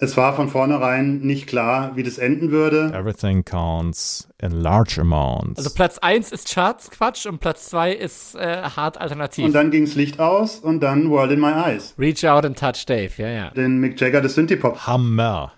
Es war von vornherein nicht klar, wie das enden würde. Everything counts in large amounts. Also Platz 1 ist Charts-Quatsch und Platz 2 ist äh, hart alternativ. Und dann ging's Licht aus und dann World in My Eyes. Reach out and touch Dave, ja, ja. Den Mick Jagger des Synthie-Pop. Hammer.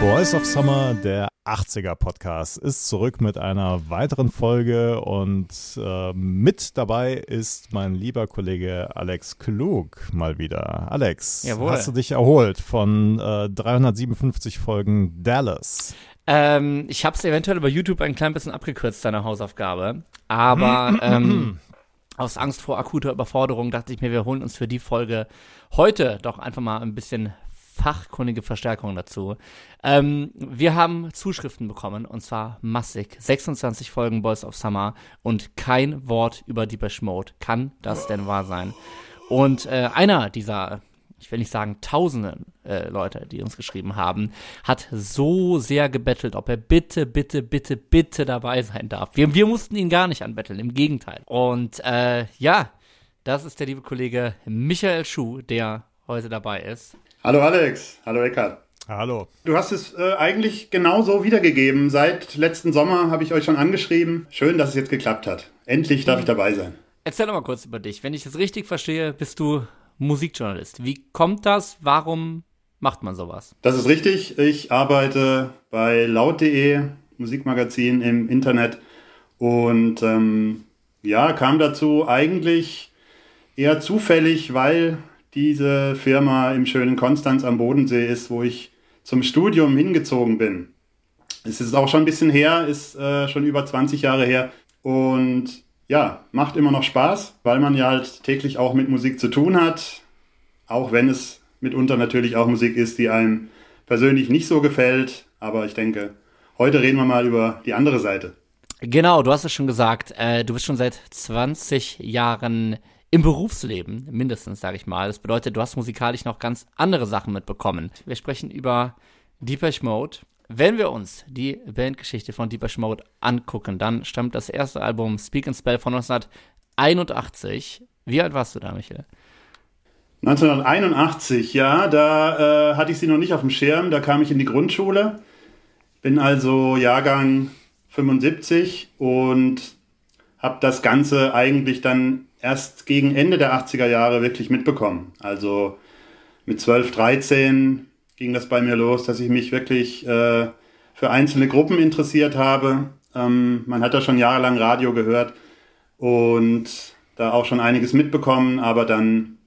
Boys of Summer, der 80er Podcast, ist zurück mit einer weiteren Folge und äh, mit dabei ist mein lieber Kollege Alex Klug mal wieder. Alex, Jawohl. hast du dich erholt von äh, 357 Folgen Dallas? Ähm, ich habe es eventuell über YouTube ein klein bisschen abgekürzt, deine Hausaufgabe. Aber ähm, aus Angst vor akuter Überforderung dachte ich mir, wir holen uns für die Folge heute doch einfach mal ein bisschen fachkundige Verstärkung dazu. Ähm, wir haben Zuschriften bekommen und zwar massig. 26 Folgen Boys of Summer und kein Wort über Deepesh Mode. Kann das denn wahr sein? Und äh, einer dieser, ich will nicht sagen tausenden äh, Leute, die uns geschrieben haben, hat so sehr gebettelt, ob er bitte, bitte, bitte, bitte dabei sein darf. Wir, wir mussten ihn gar nicht anbetteln, im Gegenteil. Und äh, ja, das ist der liebe Kollege Michael Schuh, der heute dabei ist. Hallo Alex, hallo Eckhard. Hallo. Du hast es äh, eigentlich genauso wiedergegeben. Seit letzten Sommer habe ich euch schon angeschrieben. Schön, dass es jetzt geklappt hat. Endlich darf ich dabei sein. Erzähl doch mal kurz über dich. Wenn ich das richtig verstehe, bist du Musikjournalist. Wie kommt das? Warum macht man sowas? Das ist richtig. Ich arbeite bei laut.de, Musikmagazin im Internet. Und ähm, ja, kam dazu eigentlich eher zufällig, weil diese Firma im schönen Konstanz am Bodensee ist, wo ich zum Studium hingezogen bin. Es ist auch schon ein bisschen her, ist äh, schon über 20 Jahre her. Und ja, macht immer noch Spaß, weil man ja halt täglich auch mit Musik zu tun hat. Auch wenn es mitunter natürlich auch Musik ist, die einem persönlich nicht so gefällt. Aber ich denke, heute reden wir mal über die andere Seite. Genau, du hast es schon gesagt. Äh, du bist schon seit 20 Jahren im Berufsleben, mindestens, sage ich mal. Das bedeutet, du hast musikalisch noch ganz andere Sachen mitbekommen. Wir sprechen über Deepesh Mode. Wenn wir uns die Bandgeschichte von Deepesh Mode angucken, dann stammt das erste Album Speak and Spell von 1981. Wie alt warst du da, Michael? 1981, ja, da äh, hatte ich sie noch nicht auf dem Schirm, da kam ich in die Grundschule, bin also Jahrgang 75 und habe das Ganze eigentlich dann erst gegen Ende der 80er Jahre wirklich mitbekommen. Also mit 12, 13 ging das bei mir los, dass ich mich wirklich äh, für einzelne Gruppen interessiert habe. Ähm, man hat da schon jahrelang Radio gehört und da auch schon einiges mitbekommen, aber dann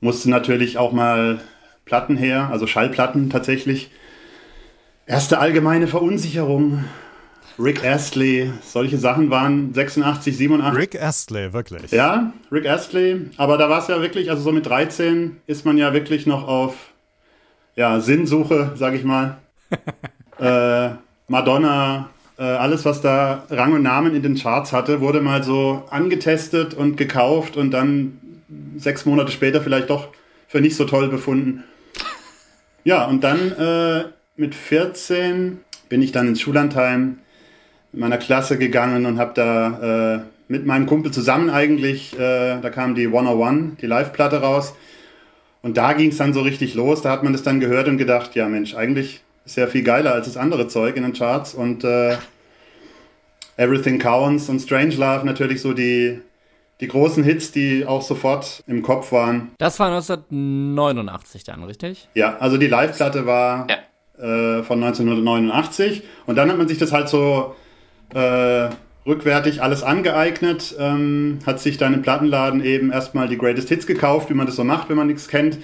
musste natürlich auch mal Platten her, also Schallplatten tatsächlich. Erste allgemeine Verunsicherung Rick Astley, solche Sachen waren 86, 87. Rick Astley, wirklich. Ja, Rick Astley. Aber da war es ja wirklich, also so mit 13 ist man ja wirklich noch auf ja, Sinnsuche, sag ich mal. äh, Madonna, äh, alles, was da Rang und Namen in den Charts hatte, wurde mal so angetestet und gekauft und dann sechs Monate später vielleicht doch für nicht so toll befunden. Ja, und dann äh, mit 14 bin ich dann ins Schullandheim in meiner Klasse gegangen und habe da äh, mit meinem Kumpel zusammen eigentlich, äh, da kam die 101, die Live-Platte raus. Und da ging es dann so richtig los. Da hat man das dann gehört und gedacht, ja Mensch, eigentlich ist ja viel geiler als das andere Zeug in den Charts. Und äh, Everything Counts und Strange Love natürlich so die, die großen Hits, die auch sofort im Kopf waren. Das war 1989 dann, richtig? Ja, also die Live-Platte war Ja. äh, von 1989. Und dann hat man sich das halt so äh, rückwärtig alles angeeignet, ähm, hat sich dann im Plattenladen eben erstmal die Greatest Hits gekauft, wie man das so macht, wenn man nichts kennt.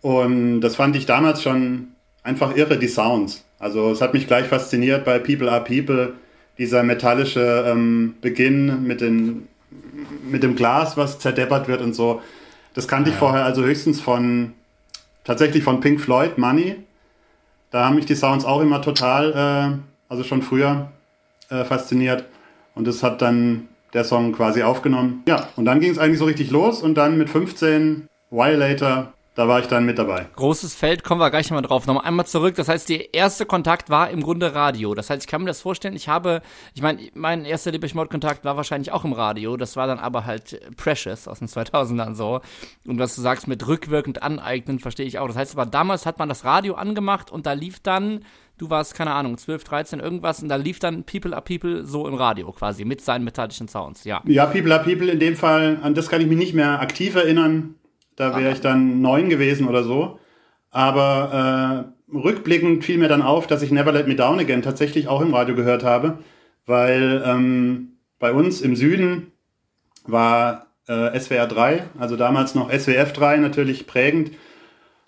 Und das fand ich damals schon einfach irre, die Sounds. Also es hat mich gleich fasziniert bei People Are People, dieser metallische ähm, Beginn mit, den, mit dem Glas, was zerdeppert wird und so. Das kannte ich vorher also höchstens von, tatsächlich von Pink Floyd, Money. Da haben mich die Sounds auch immer total, äh, also schon früher äh, fasziniert. Und das hat dann der Song quasi aufgenommen. Ja, und dann ging es eigentlich so richtig los und dann mit 15 Violator da war ich dann mit dabei. Großes Feld, kommen wir gleich mal drauf. Nochmal einmal zurück. Das heißt, der erste Kontakt war im Grunde Radio. Das heißt, ich kann mir das vorstellen, ich habe, ich meine, mein erster Depeche Mode Kontakt war wahrscheinlich auch im Radio. Das war dann aber halt Precious aus den 2000ern so. Und was du sagst mit rückwirkend aneignen, verstehe ich auch. Das heißt aber, damals hat man das Radio angemacht und da lief dann, du warst, keine Ahnung, 12, 13, irgendwas und da lief dann People are People so im Radio quasi mit seinen metallischen Sounds, ja. Ja, People are People in dem Fall, an das kann ich mich nicht mehr aktiv erinnern. Da wäre ich dann neun gewesen oder so. Aber äh, rückblickend fiel mir dann auf, dass ich Never Let Me Down Again tatsächlich auch im Radio gehört habe, weil ähm, bei uns im Süden war äh, SWR 3, also damals noch SWF 3 natürlich prägend.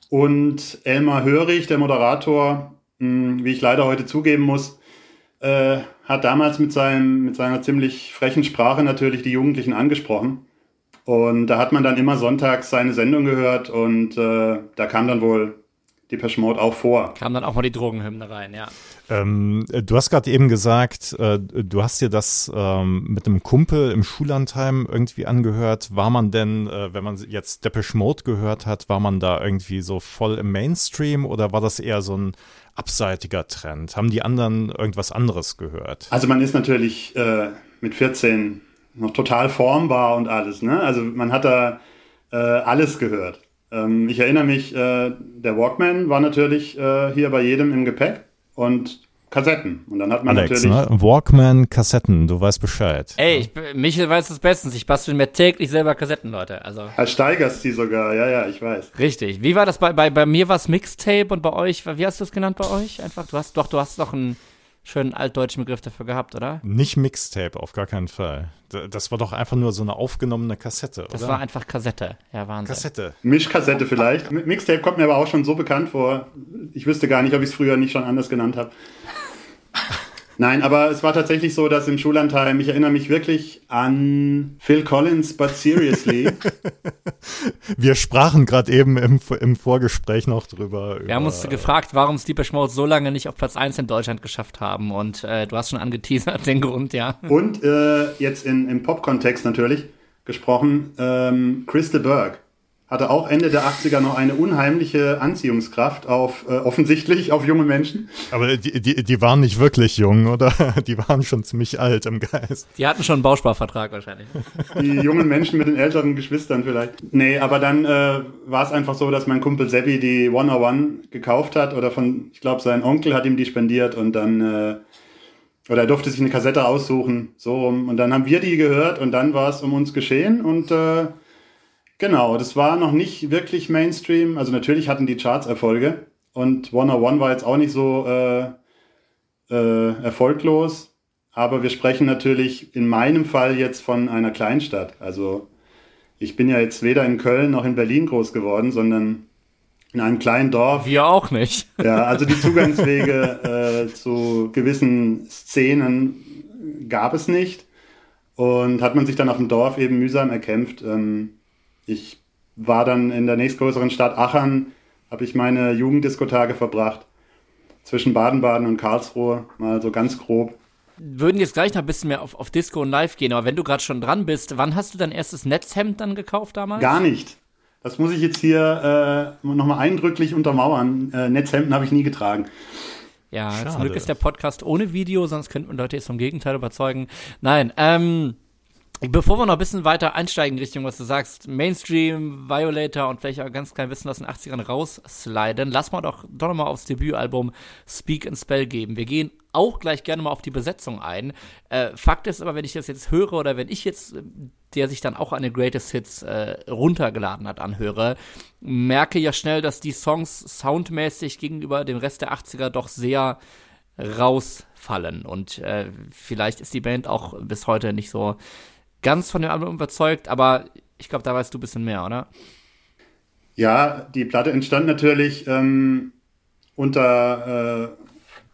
Und Elmar Hörig, der Moderator, mh, wie ich leider heute zugeben muss, äh, hat damals mit, seinem, mit seiner ziemlich frechen Sprache natürlich die Jugendlichen angesprochen. Und da hat man dann immer sonntags seine Sendung gehört und äh, da kam dann wohl die Mode auch vor. Kam dann auch mal die Drogenhymne rein, ja. Ähm, du hast gerade eben gesagt, äh, du hast dir das ähm, mit einem Kumpel im Schullandheim irgendwie angehört. War man denn, äh, wenn man jetzt Depeche Mode gehört hat, war man da irgendwie so voll im Mainstream oder war das eher so ein abseitiger Trend? Haben die anderen irgendwas anderes gehört? Also man ist natürlich äh, mit 14 noch total formbar und alles. Ne? Also man hat da äh, alles gehört. Ähm, ich erinnere mich, äh, der Walkman war natürlich äh, hier bei jedem im Gepäck und Kassetten. Und dann hat man Alex, natürlich. Ne? Walkman, Kassetten, du weißt Bescheid. Ey, ich, Michael weiß es bestens. Ich bastel mir täglich selber Kassetten, Leute. Also. Als steigerst die sogar, ja, ja, ich weiß. Richtig. Wie war das bei, bei, bei mir war es Mixtape und bei euch, wie hast du es genannt bei euch? Einfach, du hast doch, du hast doch ein schönen altdeutschen Begriff dafür gehabt, oder? Nicht Mixtape, auf gar keinen Fall. Das war doch einfach nur so eine aufgenommene Kassette, das oder? Das war einfach Kassette. Ja, Wahnsinn. Kassette. Mischkassette vielleicht. Mixtape kommt mir aber auch schon so bekannt vor. Ich wüsste gar nicht, ob ich es früher nicht schon anders genannt habe. Nein, aber es war tatsächlich so, dass im Schullandheim, ich erinnere mich wirklich an Phil Collins, but seriously. Wir sprachen gerade eben im, im Vorgespräch noch drüber. Wir haben uns gefragt, warum Deepish Mode so lange nicht auf Platz 1 in Deutschland geschafft haben und äh, du hast schon angeteasert den Grund, ja. Und äh, jetzt in, im Pop-Kontext natürlich gesprochen, ähm, Chris de Burgh hatte auch Ende der 80er noch eine unheimliche Anziehungskraft auf, äh, offensichtlich auf junge Menschen. Aber die, die, die waren nicht wirklich jung, oder? Die waren schon ziemlich alt im Geist. Die hatten schon einen Bausparvertrag wahrscheinlich. Die jungen Menschen mit den älteren Geschwistern vielleicht. Nee, aber dann äh, war es einfach so, dass mein Kumpel Seppi die 101 gekauft hat oder von, ich glaube, sein Onkel hat ihm die spendiert und dann, äh, oder er durfte sich eine Kassette aussuchen, so rum. Und dann haben wir die gehört und dann war es um uns geschehen und äh, Genau, das war noch nicht wirklich Mainstream. Also natürlich hatten die Charts Erfolge und 101 war jetzt auch nicht so äh, äh, erfolglos. Aber wir sprechen natürlich in meinem Fall jetzt von einer Kleinstadt. Also ich bin ja jetzt weder in Köln noch in Berlin groß geworden, sondern in einem kleinen Dorf. Wir auch nicht. Ja, also die Zugangswege äh, zu gewissen Szenen gab es nicht. Und hat man sich dann auf dem Dorf eben mühsam erkämpft. Ähm, ich war dann in der nächstgrößeren Stadt Aachen, habe ich meine Jugenddiskotage verbracht. Zwischen Baden-Baden und Karlsruhe, mal so ganz grob. Würden jetzt gleich noch ein bisschen mehr auf, auf Disco und Live gehen, aber wenn du gerade schon dran bist, wann hast du dein erstes Netzhemd dann gekauft damals? Gar nicht. Das muss ich jetzt hier äh, nochmal eindrücklich untermauern. Äh, Netzhemden habe ich nie getragen. Ja, Schade. zum Glück ist der Podcast ohne Video, sonst könnten wir Leute jetzt vom Gegenteil überzeugen. Nein, ähm, Bevor wir noch ein bisschen weiter einsteigen Richtung, was du sagst, Mainstream, Violator und vielleicht auch ganz klein bisschen aus den 80ern raussliden, lass mal doch, doch nochmal aufs Debütalbum Speak and Spell geben. Wir gehen auch gleich gerne mal auf die Besetzung ein. Äh, Fakt ist aber, wenn ich das jetzt höre oder wenn ich jetzt, der sich dann auch eine Greatest Hits äh, runtergeladen hat, anhöre, merke ja schnell, dass die Songs soundmäßig gegenüber dem Rest der 80er doch sehr rausfallen. Und äh, vielleicht ist die Band auch bis heute nicht so ganz von dem Album überzeugt, aber ich glaube, da weißt du ein bisschen mehr, oder? Ja, die Platte entstand natürlich ähm, unter, äh,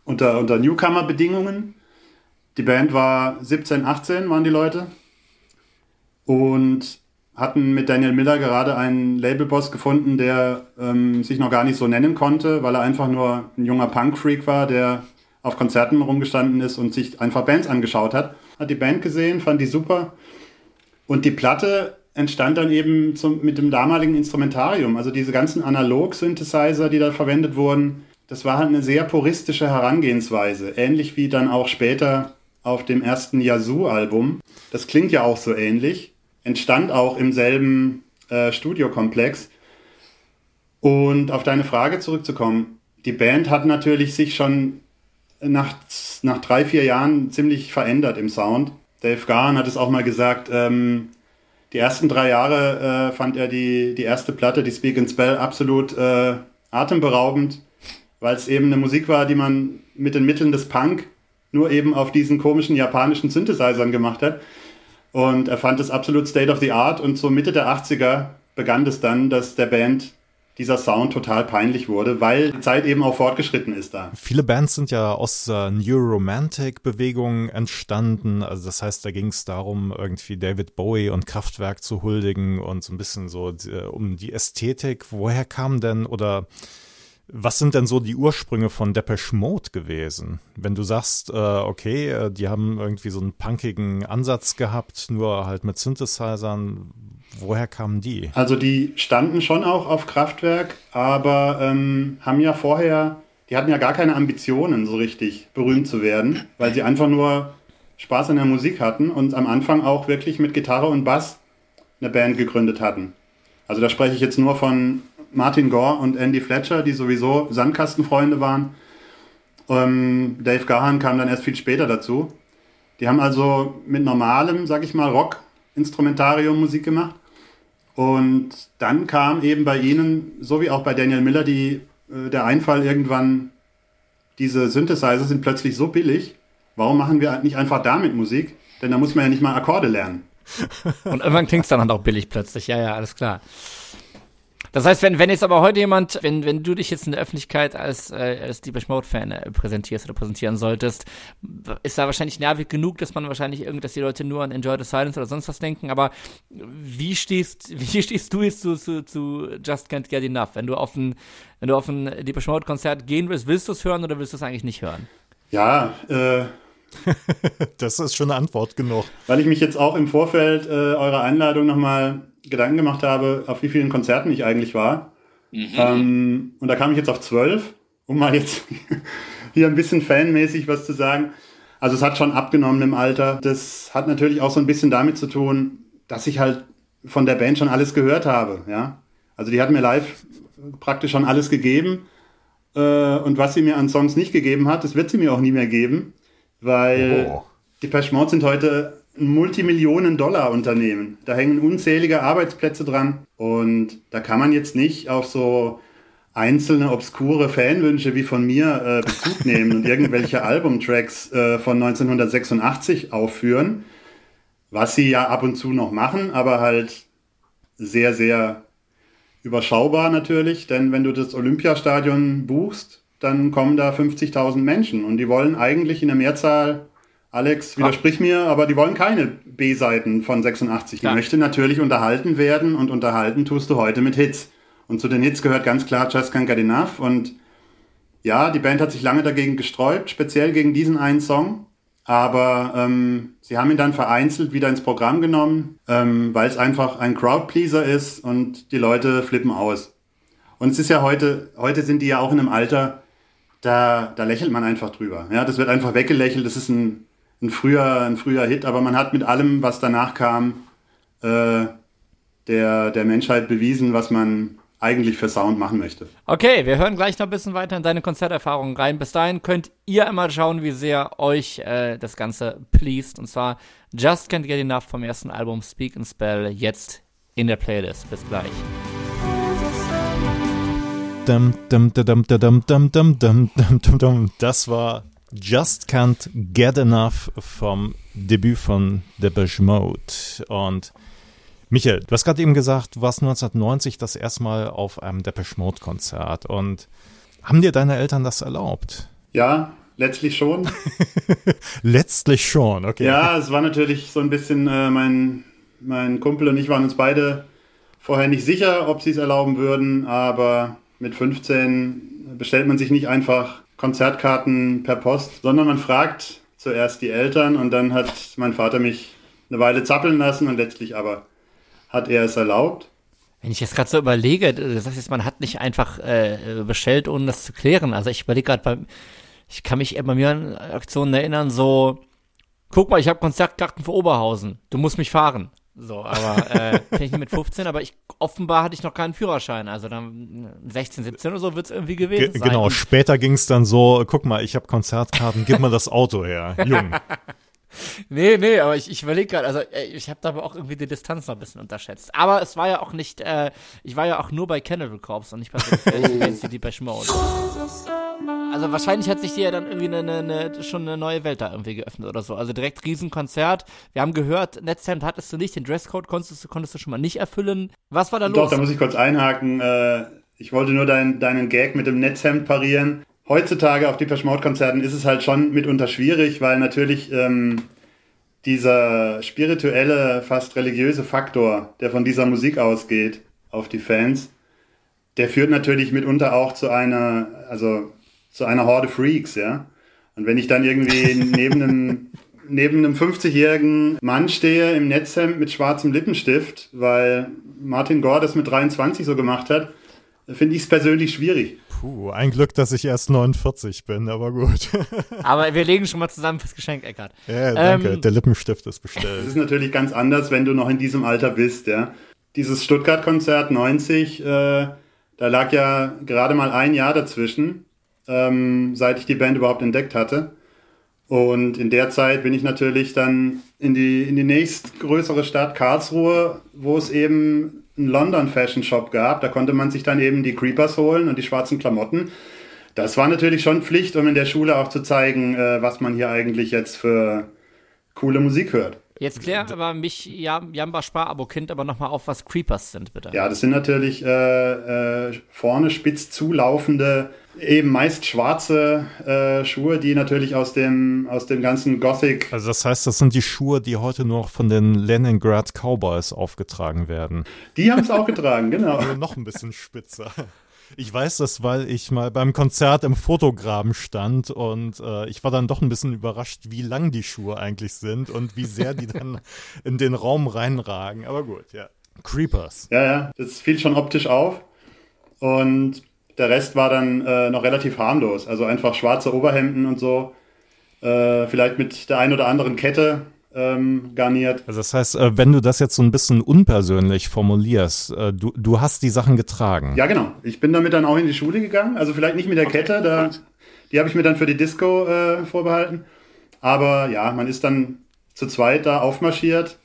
unter, unter Newcomer-Bedingungen. Die Band war 17, 18 waren die Leute und hatten mit Daniel Miller gerade einen Labelboss gefunden, der ähm, sich noch gar nicht so nennen konnte, weil er einfach nur ein junger Punk-Freak war, der auf Konzerten rumgestanden ist und sich einfach Bands angeschaut hat. Hat die Band gesehen, fand die super und die Platte entstand dann eben zum, mit dem damaligen Instrumentarium. Also diese ganzen Analog-Synthesizer, die da verwendet wurden, das war halt eine sehr puristische Herangehensweise. Ähnlich wie dann auch später auf dem ersten Yazoo-Album. Das klingt ja auch so ähnlich. Entstand auch im selben äh, Studiokomplex. Und auf deine Frage zurückzukommen. Die Band hat natürlich sich schon nach, nach drei, vier Jahren ziemlich verändert im Sound. Dave Gahan hat es auch mal gesagt, ähm, die ersten drei Jahre äh, fand er die, die erste Platte, die Speak and Spell, absolut äh, atemberaubend, weil es eben eine Musik war, die man mit den Mitteln des Punk nur eben auf diesen komischen japanischen Synthesizern gemacht hat. Und er fand es absolut State of the Art und so Mitte der 80er begann es dann, dass der Band dieser Sound total peinlich wurde, weil die Zeit eben auch fortgeschritten ist da. Viele Bands sind ja aus der New Romantic Bewegung entstanden. Also das heißt, da ging es darum, irgendwie David Bowie und Kraftwerk zu huldigen und so ein bisschen so äh, um die Ästhetik. Woher kam denn oder was sind denn so die Ursprünge von Depeche Mode gewesen? Wenn du sagst, äh, okay, äh, die haben irgendwie so einen punkigen Ansatz gehabt, nur halt mit Synthesizern, woher kamen die? Also die standen schon auch auf Kraftwerk, aber ähm, haben ja vorher, die hatten ja gar keine Ambitionen, so richtig berühmt zu werden, weil sie einfach nur Spaß an der Musik hatten und am Anfang auch wirklich mit Gitarre und Bass eine Band gegründet hatten. Also da spreche ich jetzt nur von Martin Gore und Andy Fletcher, die sowieso Sandkastenfreunde waren. Ähm, Dave Gahan kam dann erst viel später dazu. Die haben also mit normalem, sag ich mal, Rock-Instrumentarium Musik gemacht. Und dann kam eben bei ihnen, so wie auch bei Daniel Miller, die, äh, der Einfall irgendwann, diese Synthesizer sind plötzlich so billig. Warum machen wir nicht einfach damit Musik? Denn da muss man ja nicht mal Akkorde lernen. Und irgendwann klingt es dann halt auch billig plötzlich. Ja, ja, alles klar. Das heißt, wenn, wenn jetzt aber heute jemand, wenn, wenn du dich jetzt in der Öffentlichkeit als, äh, als Deepish Mode-Fan äh, präsentierst oder präsentieren solltest, ist da wahrscheinlich nervig genug, dass man wahrscheinlich irgendwie, dass die Leute nur an Enjoy the Silence oder sonst was denken, aber wie stehst, wie stehst du jetzt zu, zu, zu Just Can't Get Enough? Wenn du auf ein, wenn du auf ein Deepish Mode-Konzert gehen willst, willst du es hören oder willst du es eigentlich nicht hören? Ja, äh, das ist schon eine Antwort genug. Weil ich mich jetzt auch im Vorfeld äh, eurer Einladung nochmal Gedanken gemacht habe, auf wie vielen Konzerten ich eigentlich war. Mhm. Ähm, und da kam ich jetzt auf zwölf, um mal jetzt hier ein bisschen fanmäßig was zu sagen. Also es hat schon abgenommen im Alter. Das hat natürlich auch so ein bisschen damit zu tun, dass ich halt von der Band schon alles gehört habe. Ja, also die hat mir live praktisch schon alles gegeben. Äh, und was sie mir an Songs nicht gegeben hat, das wird sie mir auch nie mehr geben, weil oh. die Mode sind heute ein Multimillionen-Dollar-Unternehmen. Da hängen unzählige Arbeitsplätze dran. Und da kann man jetzt nicht auf so einzelne obskure Fanwünsche wie von mir äh, Bezug nehmen und irgendwelche Albumtracks äh, von 1986 aufführen, was sie ja ab und zu noch machen, aber halt sehr, sehr überschaubar natürlich, denn wenn du das Olympiastadion buchst, dann kommen da 50.000 Menschen und die wollen eigentlich in der Mehrzahl Alex, widersprich mir, aber die wollen keine B-Seiten von 86. Die ja. möchte natürlich unterhalten werden und unterhalten tust du heute mit Hits. Und zu den Hits gehört ganz klar Just Can't Get Enough. Und ja, die Band hat sich lange dagegen gesträubt, speziell gegen diesen einen Song. Aber ähm, sie haben ihn dann vereinzelt wieder ins Programm genommen, ähm, weil es einfach ein Crowdpleaser ist und die Leute flippen aus. Und es ist ja heute, heute sind die ja auch in einem Alter, da, da lächelt man einfach drüber. Ja, das wird einfach weggelächelt. Das ist ein, ein früher, ein früher Hit, aber man hat mit allem, was danach kam, äh, der, der Menschheit bewiesen, was man eigentlich für Sound machen möchte. Okay, wir hören gleich noch ein bisschen weiter in deine Konzerterfahrungen rein. Bis dahin könnt ihr einmal schauen, wie sehr euch äh, das Ganze pleased. Und zwar Just Can't Get Enough vom ersten Album Speak and Spell jetzt in der Playlist. Bis gleich. Das war Just Can't Get Enough vom Debüt von Depeche Mode. Und Michael, du hast gerade eben gesagt, du warst 1990 das erste Mal auf einem Depeche Mode Konzert. Und haben dir deine Eltern das erlaubt? Ja, letztlich schon. letztlich schon, okay. Ja, es war natürlich so ein bisschen, äh, mein, mein Kumpel und ich waren uns beide vorher nicht sicher, ob sie es erlauben würden, aber mit 15 bestellt man sich nicht einfach Konzertkarten per Post, sondern man fragt zuerst die Eltern und dann hat mein Vater mich eine Weile zappeln lassen und letztlich aber hat er es erlaubt. Wenn ich jetzt gerade so überlege, du sagst jetzt, man hat nicht einfach äh, bestellt, ohne das zu klären. Also ich überlege gerade ich kann mich bei mir an Aktionen erinnern, so, guck mal, ich habe Konzertkarten für Oberhausen, du musst mich fahren. So, aber äh, nicht mit 15, aber ich offenbar hatte ich noch keinen Führerschein. Also dann 16, 17 oder so wird es irgendwie gewesen Ge sein. Genau, später ging es dann so, guck mal, ich habe Konzertkarten, gib mal das Auto her, Jung. nee, nee, aber ich, ich überlege gerade, also ich habe da aber auch irgendwie die Distanz noch ein bisschen unterschätzt. Aber es war ja auch nicht, äh, ich war ja auch nur bei Cannibal Corpse und nicht bei die bei Mode. Also wahrscheinlich hat sich dir ja dann irgendwie eine, eine, schon eine neue Welt da irgendwie geöffnet oder so. Also direkt Riesenkonzert. Wir haben gehört, Netzhemd hattest du nicht, den Dresscode konntest du, konntest du schon mal nicht erfüllen. Was war da los? Doch, da muss ich kurz einhaken. Äh, ich wollte nur dein, deinen Gag mit dem Netzhemd parieren heutzutage auf die Mode-Konzerten ist es halt schon mitunter schwierig, weil natürlich ähm, dieser spirituelle, fast religiöse Faktor, der von dieser Musik ausgeht auf die Fans, der führt natürlich mitunter auch zu einer, also zu einer Horde Freaks, ja. Und wenn ich dann irgendwie neben einem neben einem 50-jährigen Mann stehe im Netzhemd mit schwarzem Lippenstift, weil Martin Gore das mit 23 so gemacht hat, finde ich es persönlich schwierig. Puh, ein Glück, dass ich erst 49 bin, aber gut. aber wir legen schon mal zusammen fürs Geschenk, Eckart. Ja, danke. Ähm, Der Lippenstift ist bestellt. Es ist natürlich ganz anders, wenn du noch in diesem Alter bist, ja. Dieses Stuttgart-Konzert 90, äh, da lag ja gerade mal ein Jahr dazwischen, ähm, seit ich die Band überhaupt entdeckt hatte. Und in der Zeit bin ich natürlich dann in die, in die nächstgrößere Stadt Karlsruhe, wo es eben einen London Fashion Shop gab. Da konnte man sich dann eben die Creepers holen und die schwarzen Klamotten. Das war natürlich schon Pflicht, um in der Schule auch zu zeigen, äh, was man hier eigentlich jetzt für coole Musik hört. Jetzt klär aber mich, Jamba Spar-Abo-Kind, aber nochmal auf, was Creepers sind, bitte. Ja, das sind natürlich äh, äh, vorne spitz zulaufende, eben meist schwarze äh, Schuhe, die natürlich aus dem, aus dem ganzen Gothic. Also das heißt, das sind die Schuhe, die heute noch von den Leningrad Cowboys aufgetragen werden. Die haben es auch getragen, genau. Also noch ein bisschen spitzer. Ich weiß das, weil ich mal beim Konzert im Fotograben stand und äh, ich war dann doch ein bisschen überrascht, wie lang die Schuhe eigentlich sind und wie sehr die dann in den Raum reinragen. Aber gut, ja. Creepers. Ja, ja, das fiel schon optisch auf. Und der Rest war dann äh, noch relativ harmlos. Also einfach schwarze Oberhemden und so. Äh, vielleicht mit der ein oder anderen Kette ähm, garniert. Also das heißt, äh, wenn du das jetzt so ein bisschen unpersönlich formulierst, äh, du, du hast die Sachen getragen. Ja, genau. Ich bin damit dann auch in die Schule gegangen. Also vielleicht nicht mit der okay. Kette, da, die habe ich mir dann für die Disco äh, vorbehalten. Aber ja, man ist dann zu zweit da aufmarschiert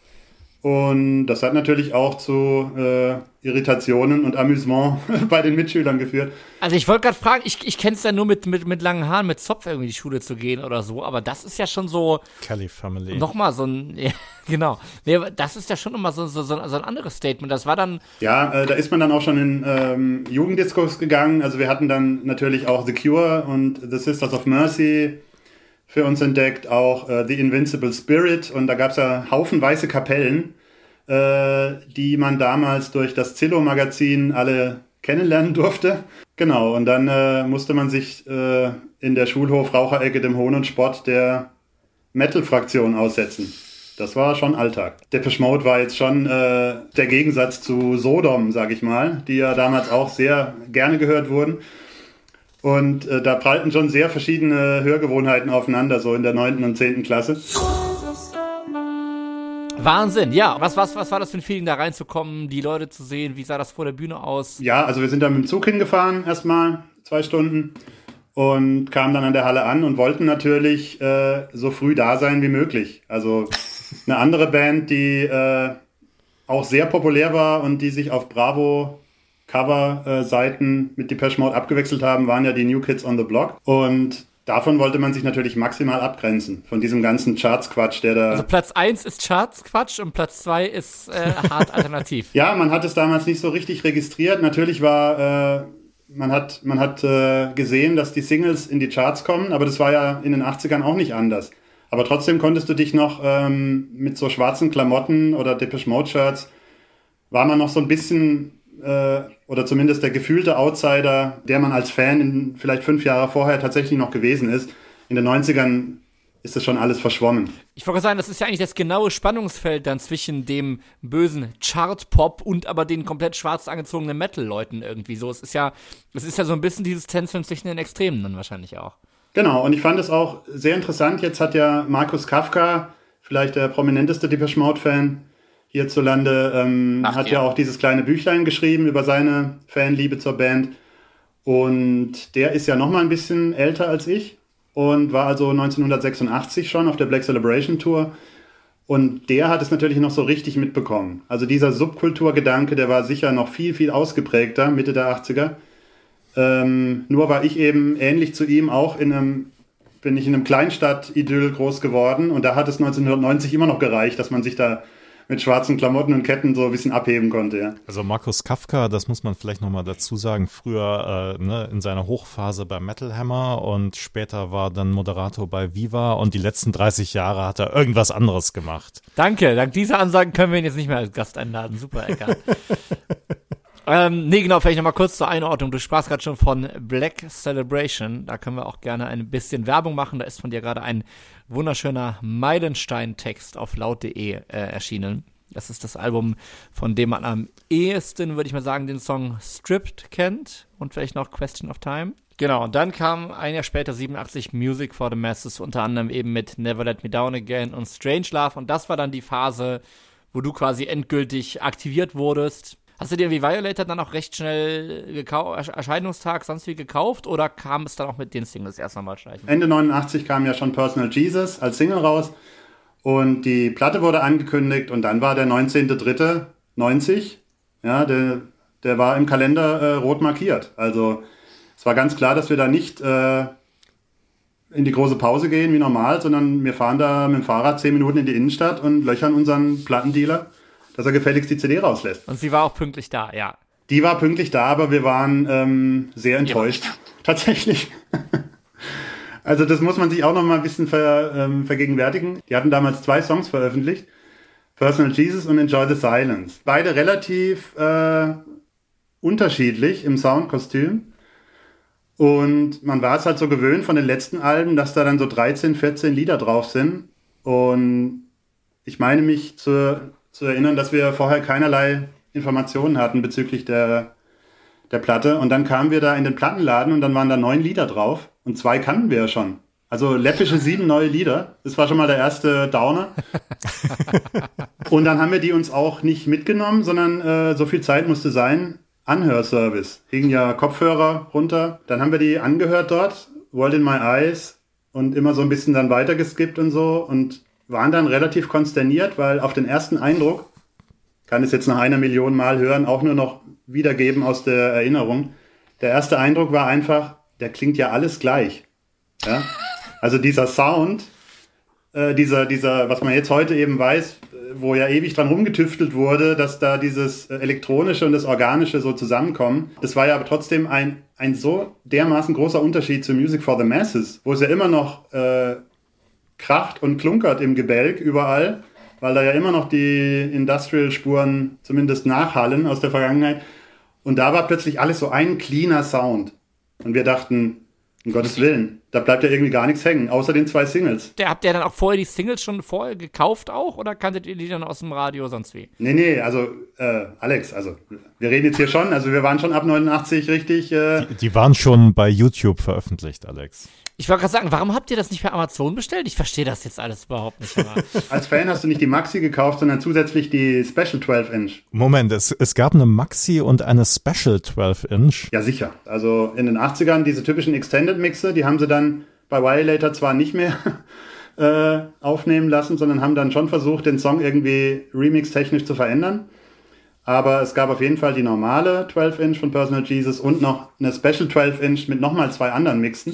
und das hat natürlich auch zu äh, Irritationen und Amüsement bei den Mitschülern geführt. Also ich wollte gerade fragen, ich, ich kenne es ja nur mit, mit, mit langen Haaren, mit Zopf irgendwie in die Schule zu gehen oder so, aber das ist ja schon so. Kelly Family. Nochmal so ein, ja, genau. Nee, das ist ja schon immer so, so, so, ein anderes Statement. Das war dann. Ja, äh, da ist man dann auch schon in ähm, Jugenddiskos gegangen. Also wir hatten dann natürlich auch The Cure und The Sisters of Mercy für uns entdeckt, auch äh, The Invincible Spirit und da gab es ja haufenweise Kapellen, äh, die man damals durch das Zillow-Magazin alle kennenlernen durfte. Genau, und dann äh, musste man sich äh, in der Schulhof-Raucherecke dem Hohn und Spott der Metal-Fraktion aussetzen. Das war schon Alltag. Depeche Mode war jetzt schon äh, der Gegensatz zu Sodom, sag ich mal, die ja damals auch sehr gerne gehört wurden. Und äh, da prallten schon sehr verschiedene Hörgewohnheiten aufeinander, so in der 9. und 10. Klasse. Wahnsinn, ja. Was, was, was war das für ein Feeling, da reinzukommen, die Leute zu sehen? Wie sah das vor der Bühne aus? Ja, also wir sind da mit dem Zug hingefahren, erstmal zwei Stunden. Und kamen dann an der Halle an und wollten natürlich äh, so früh da sein wie möglich. Also eine andere Band, die äh, auch sehr populär war und die sich auf Bravo Cover-Seiten mit Depeche Mode abgewechselt haben, waren ja die New Kids on the Block. Und davon wollte man sich natürlich maximal abgrenzen, von diesem ganzen Charts-Quatsch, der da. Also Platz 1 ist Charts-Quatsch und Platz 2 ist äh, hart alternativ. ja, man hat es damals nicht so richtig registriert. Natürlich war. Äh, man hat, man hat äh, gesehen, dass die Singles in die Charts kommen, aber das war ja in den 80ern auch nicht anders. Aber trotzdem konntest du dich noch ähm, mit so schwarzen Klamotten oder Depeche Mode Shirts, war man noch so ein bisschen äh, oder zumindest der gefühlte Outsider, der man als Fan in, vielleicht fünf Jahre vorher tatsächlich noch gewesen ist. In den 90ern ist das schon alles verschwommen. Ich wollte sagen, das ist ja eigentlich das genaue Spannungsfeld dann zwischen dem bösen Chart-Pop und aber den komplett schwarz angezogenen Metal-Leuten irgendwie so. Es ist ja, es ist ja so ein bisschen dieses Tänzeln zwischen den Extremen dann wahrscheinlich auch. Genau, und ich fand es auch sehr interessant. Jetzt hat ja Markus Kafka, vielleicht der prominenteste Depeche Mode-Fan hierzulande, ähm, hat ja. ja auch dieses kleine Büchlein geschrieben über seine Fanliebe zur Band. Und der ist ja noch mal ein bisschen älter als ich und war also 1986 schon auf der Black Celebration Tour. Und der hat es natürlich noch so richtig mitbekommen. Also dieser Subkulturgedanke, der war sicher noch viel, viel ausgeprägter, Mitte der 80er. Ähm, nur war ich eben ähnlich zu ihm auch in einem, bin ich in einem Kleinstadt-Idyll groß geworden und da hat es 1990 immer noch gereicht, dass man sich da mit schwarzen Klamotten und Ketten so ein bisschen abheben konnte, ja. Also Markus Kafka, das muss man vielleicht nochmal dazu sagen, früher äh, ne, in seiner Hochphase bei Metal Hammer und später war dann Moderator bei Viva und die letzten 30 Jahre hat er irgendwas anderes gemacht. Danke, dank dieser Ansagen können wir ihn jetzt nicht mehr als Gast einladen. Super, Eckart. Ähm, nee, genau, vielleicht nochmal kurz zur Einordnung. Du sprachst gerade schon von Black Celebration. Da können wir auch gerne ein bisschen Werbung machen. Da ist von dir gerade ein wunderschöner Meilenstein-Text auf laut.de äh, erschienen. Das ist das Album, von dem man am ehesten, würde ich mal sagen, den Song Stripped kennt und vielleicht noch Question of Time. Genau, und dann kam ein Jahr später 87 Music for the Masses, unter anderem eben mit Never Let Me Down Again und Strange Love. Und das war dann die Phase, wo du quasi endgültig aktiviert wurdest Hast du dir wie Violator dann auch recht schnell Erscheinungstag sonst wie gekauft oder kam es dann auch mit den Singles erst einmal schleifen? Ende 89 kam ja schon Personal Jesus als Single raus und die Platte wurde angekündigt und dann war der 19.03.90, ja, der, der war im Kalender äh, rot markiert. Also es war ganz klar, dass wir da nicht äh, in die große Pause gehen wie normal, sondern wir fahren da mit dem Fahrrad zehn Minuten in die Innenstadt und löchern unseren Plattendealer dass er gefälligst die CD rauslässt. Und sie war auch pünktlich da, ja. Die war pünktlich da, aber wir waren ähm, sehr enttäuscht. Ja. Tatsächlich. also das muss man sich auch noch mal ein bisschen ver, ähm, vergegenwärtigen. Die hatten damals zwei Songs veröffentlicht. Personal Jesus und Enjoy the Silence. Beide relativ äh, unterschiedlich im Soundkostüm. Und man war es halt so gewöhnt von den letzten Alben, dass da dann so 13, 14 Lieder drauf sind. Und ich meine mich zur zu erinnern, dass wir vorher keinerlei Informationen hatten bezüglich der, der Platte. Und dann kamen wir da in den Plattenladen und dann waren da neun Lieder drauf. Und zwei kannten wir ja schon. Also läppische sieben neue Lieder. Das war schon mal der erste Downer. und dann haben wir die uns auch nicht mitgenommen, sondern äh, so viel Zeit musste sein. Anhörservice. Hingen ja Kopfhörer runter. Dann haben wir die angehört dort. World in My Eyes. Und immer so ein bisschen dann weitergeskippt und so. Und waren dann relativ konsterniert, weil auf den ersten Eindruck, kann es jetzt nach einer Million Mal hören, auch nur noch wiedergeben aus der Erinnerung. Der erste Eindruck war einfach, der klingt ja alles gleich. Ja? Also dieser Sound, äh, dieser, dieser, was man jetzt heute eben weiß, wo ja ewig dran rumgetüftelt wurde, dass da dieses elektronische und das organische so zusammenkommen. Das war ja aber trotzdem ein, ein so dermaßen großer Unterschied zu Music for the Masses, wo es ja immer noch äh, kracht und klunkert im Gebälk überall, weil da ja immer noch die Industrial-Spuren zumindest nachhallen aus der Vergangenheit. Und da war plötzlich alles so ein cleaner Sound. Und wir dachten, um Gottes Willen, da bleibt ja irgendwie gar nichts hängen, außer den zwei Singles. Der, habt ihr dann auch vorher die Singles schon vorher gekauft auch oder kanntet ihr die dann aus dem Radio sonst wie? Nee, nee, also äh, Alex, also wir reden jetzt hier schon, also wir waren schon ab 89 richtig. Äh, die, die waren schon bei YouTube veröffentlicht, Alex. Ich wollte gerade sagen, warum habt ihr das nicht per Amazon bestellt? Ich verstehe das jetzt alles überhaupt nicht. Als Fan hast du nicht die Maxi gekauft, sondern zusätzlich die Special 12 Inch. Moment, es, es gab eine Maxi und eine Special 12 Inch. Ja, sicher. Also in den 80ern diese typischen Extended Mixe, die haben sie dann bei Violator zwar nicht mehr äh, aufnehmen lassen, sondern haben dann schon versucht, den Song irgendwie remix-technisch zu verändern. Aber es gab auf jeden Fall die normale 12-Inch von Personal Jesus und noch eine Special 12-Inch mit nochmal zwei anderen Mixen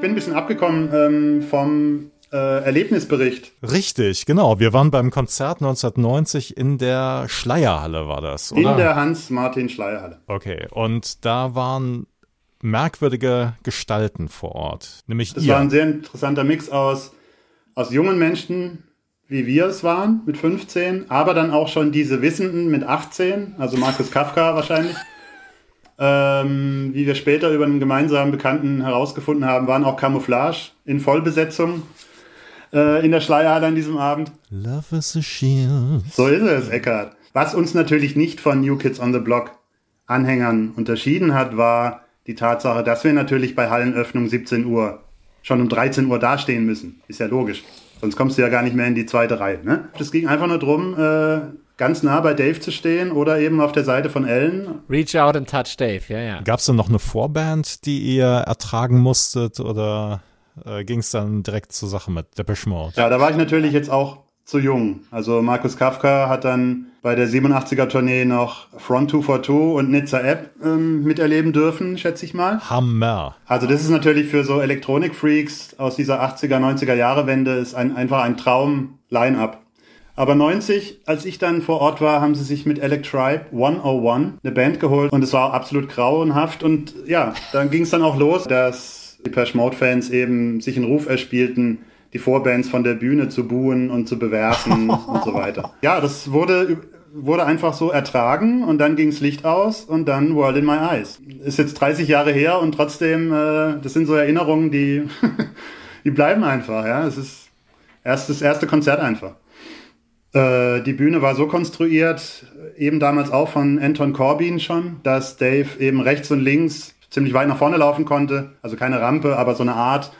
bin ein bisschen abgekommen ähm, vom äh, Erlebnisbericht. Richtig, genau. Wir waren beim Konzert 1990 in der Schleierhalle, war das, oder? In der Hans-Martin-Schleierhalle. Okay, und da waren merkwürdige Gestalten vor Ort. Nämlich das ihr. war ein sehr interessanter Mix aus, aus jungen Menschen, wie wir es waren, mit 15, aber dann auch schon diese Wissenden mit 18, also Markus Kafka wahrscheinlich. Ähm, wie wir später über einen gemeinsamen Bekannten herausgefunden haben, waren auch Camouflage in Vollbesetzung äh, in der Schleierhalle an diesem Abend. Love is a shield. So ist es, Eckart. Was uns natürlich nicht von New Kids on the Block Anhängern unterschieden hat, war die Tatsache, dass wir natürlich bei Hallenöffnung 17 Uhr schon um 13 Uhr dastehen müssen. Ist ja logisch. Sonst kommst du ja gar nicht mehr in die zweite Reihe. Ne? Es ging einfach nur darum, äh, ganz nah bei Dave zu stehen oder eben auf der Seite von Ellen. Reach out and touch Dave, ja, ja. Gab es denn noch eine Vorband, die ihr ertragen musstet oder äh, ging es dann direkt zur Sache mit Depeche Mode? Ja, da war ich natürlich jetzt auch zu jung. Also Markus Kafka hat dann bei der 87er Tournee noch Front 242 und Nizza App ähm, miterleben dürfen, schätze ich mal. Hammer. Also das ist natürlich für so Elektronik-Freaks aus dieser 80er, 90er Jahre Wende ist ein, einfach ein Traum-Line-Up. Aber 90, als ich dann vor Ort war, haben sie sich mit Electribe 101 eine Band geholt und es war absolut grauenhaft und ja, dann ging es dann auch los, dass die Pesh Mode Fans eben sich einen Ruf erspielten, die Vorbands von der Bühne zu buhen und zu bewerfen und so weiter. Ja, das wurde, wurde einfach so ertragen und dann ging's Licht aus und dann World in My Eyes. Ist jetzt 30 Jahre her und trotzdem, äh, das sind so Erinnerungen, die, die bleiben einfach. Ja, es ist erst das erste Konzert einfach. Äh, die Bühne war so konstruiert, eben damals auch von Anton Corbin schon, dass Dave eben rechts und links ziemlich weit nach vorne laufen konnte. Also keine Rampe, aber so eine Art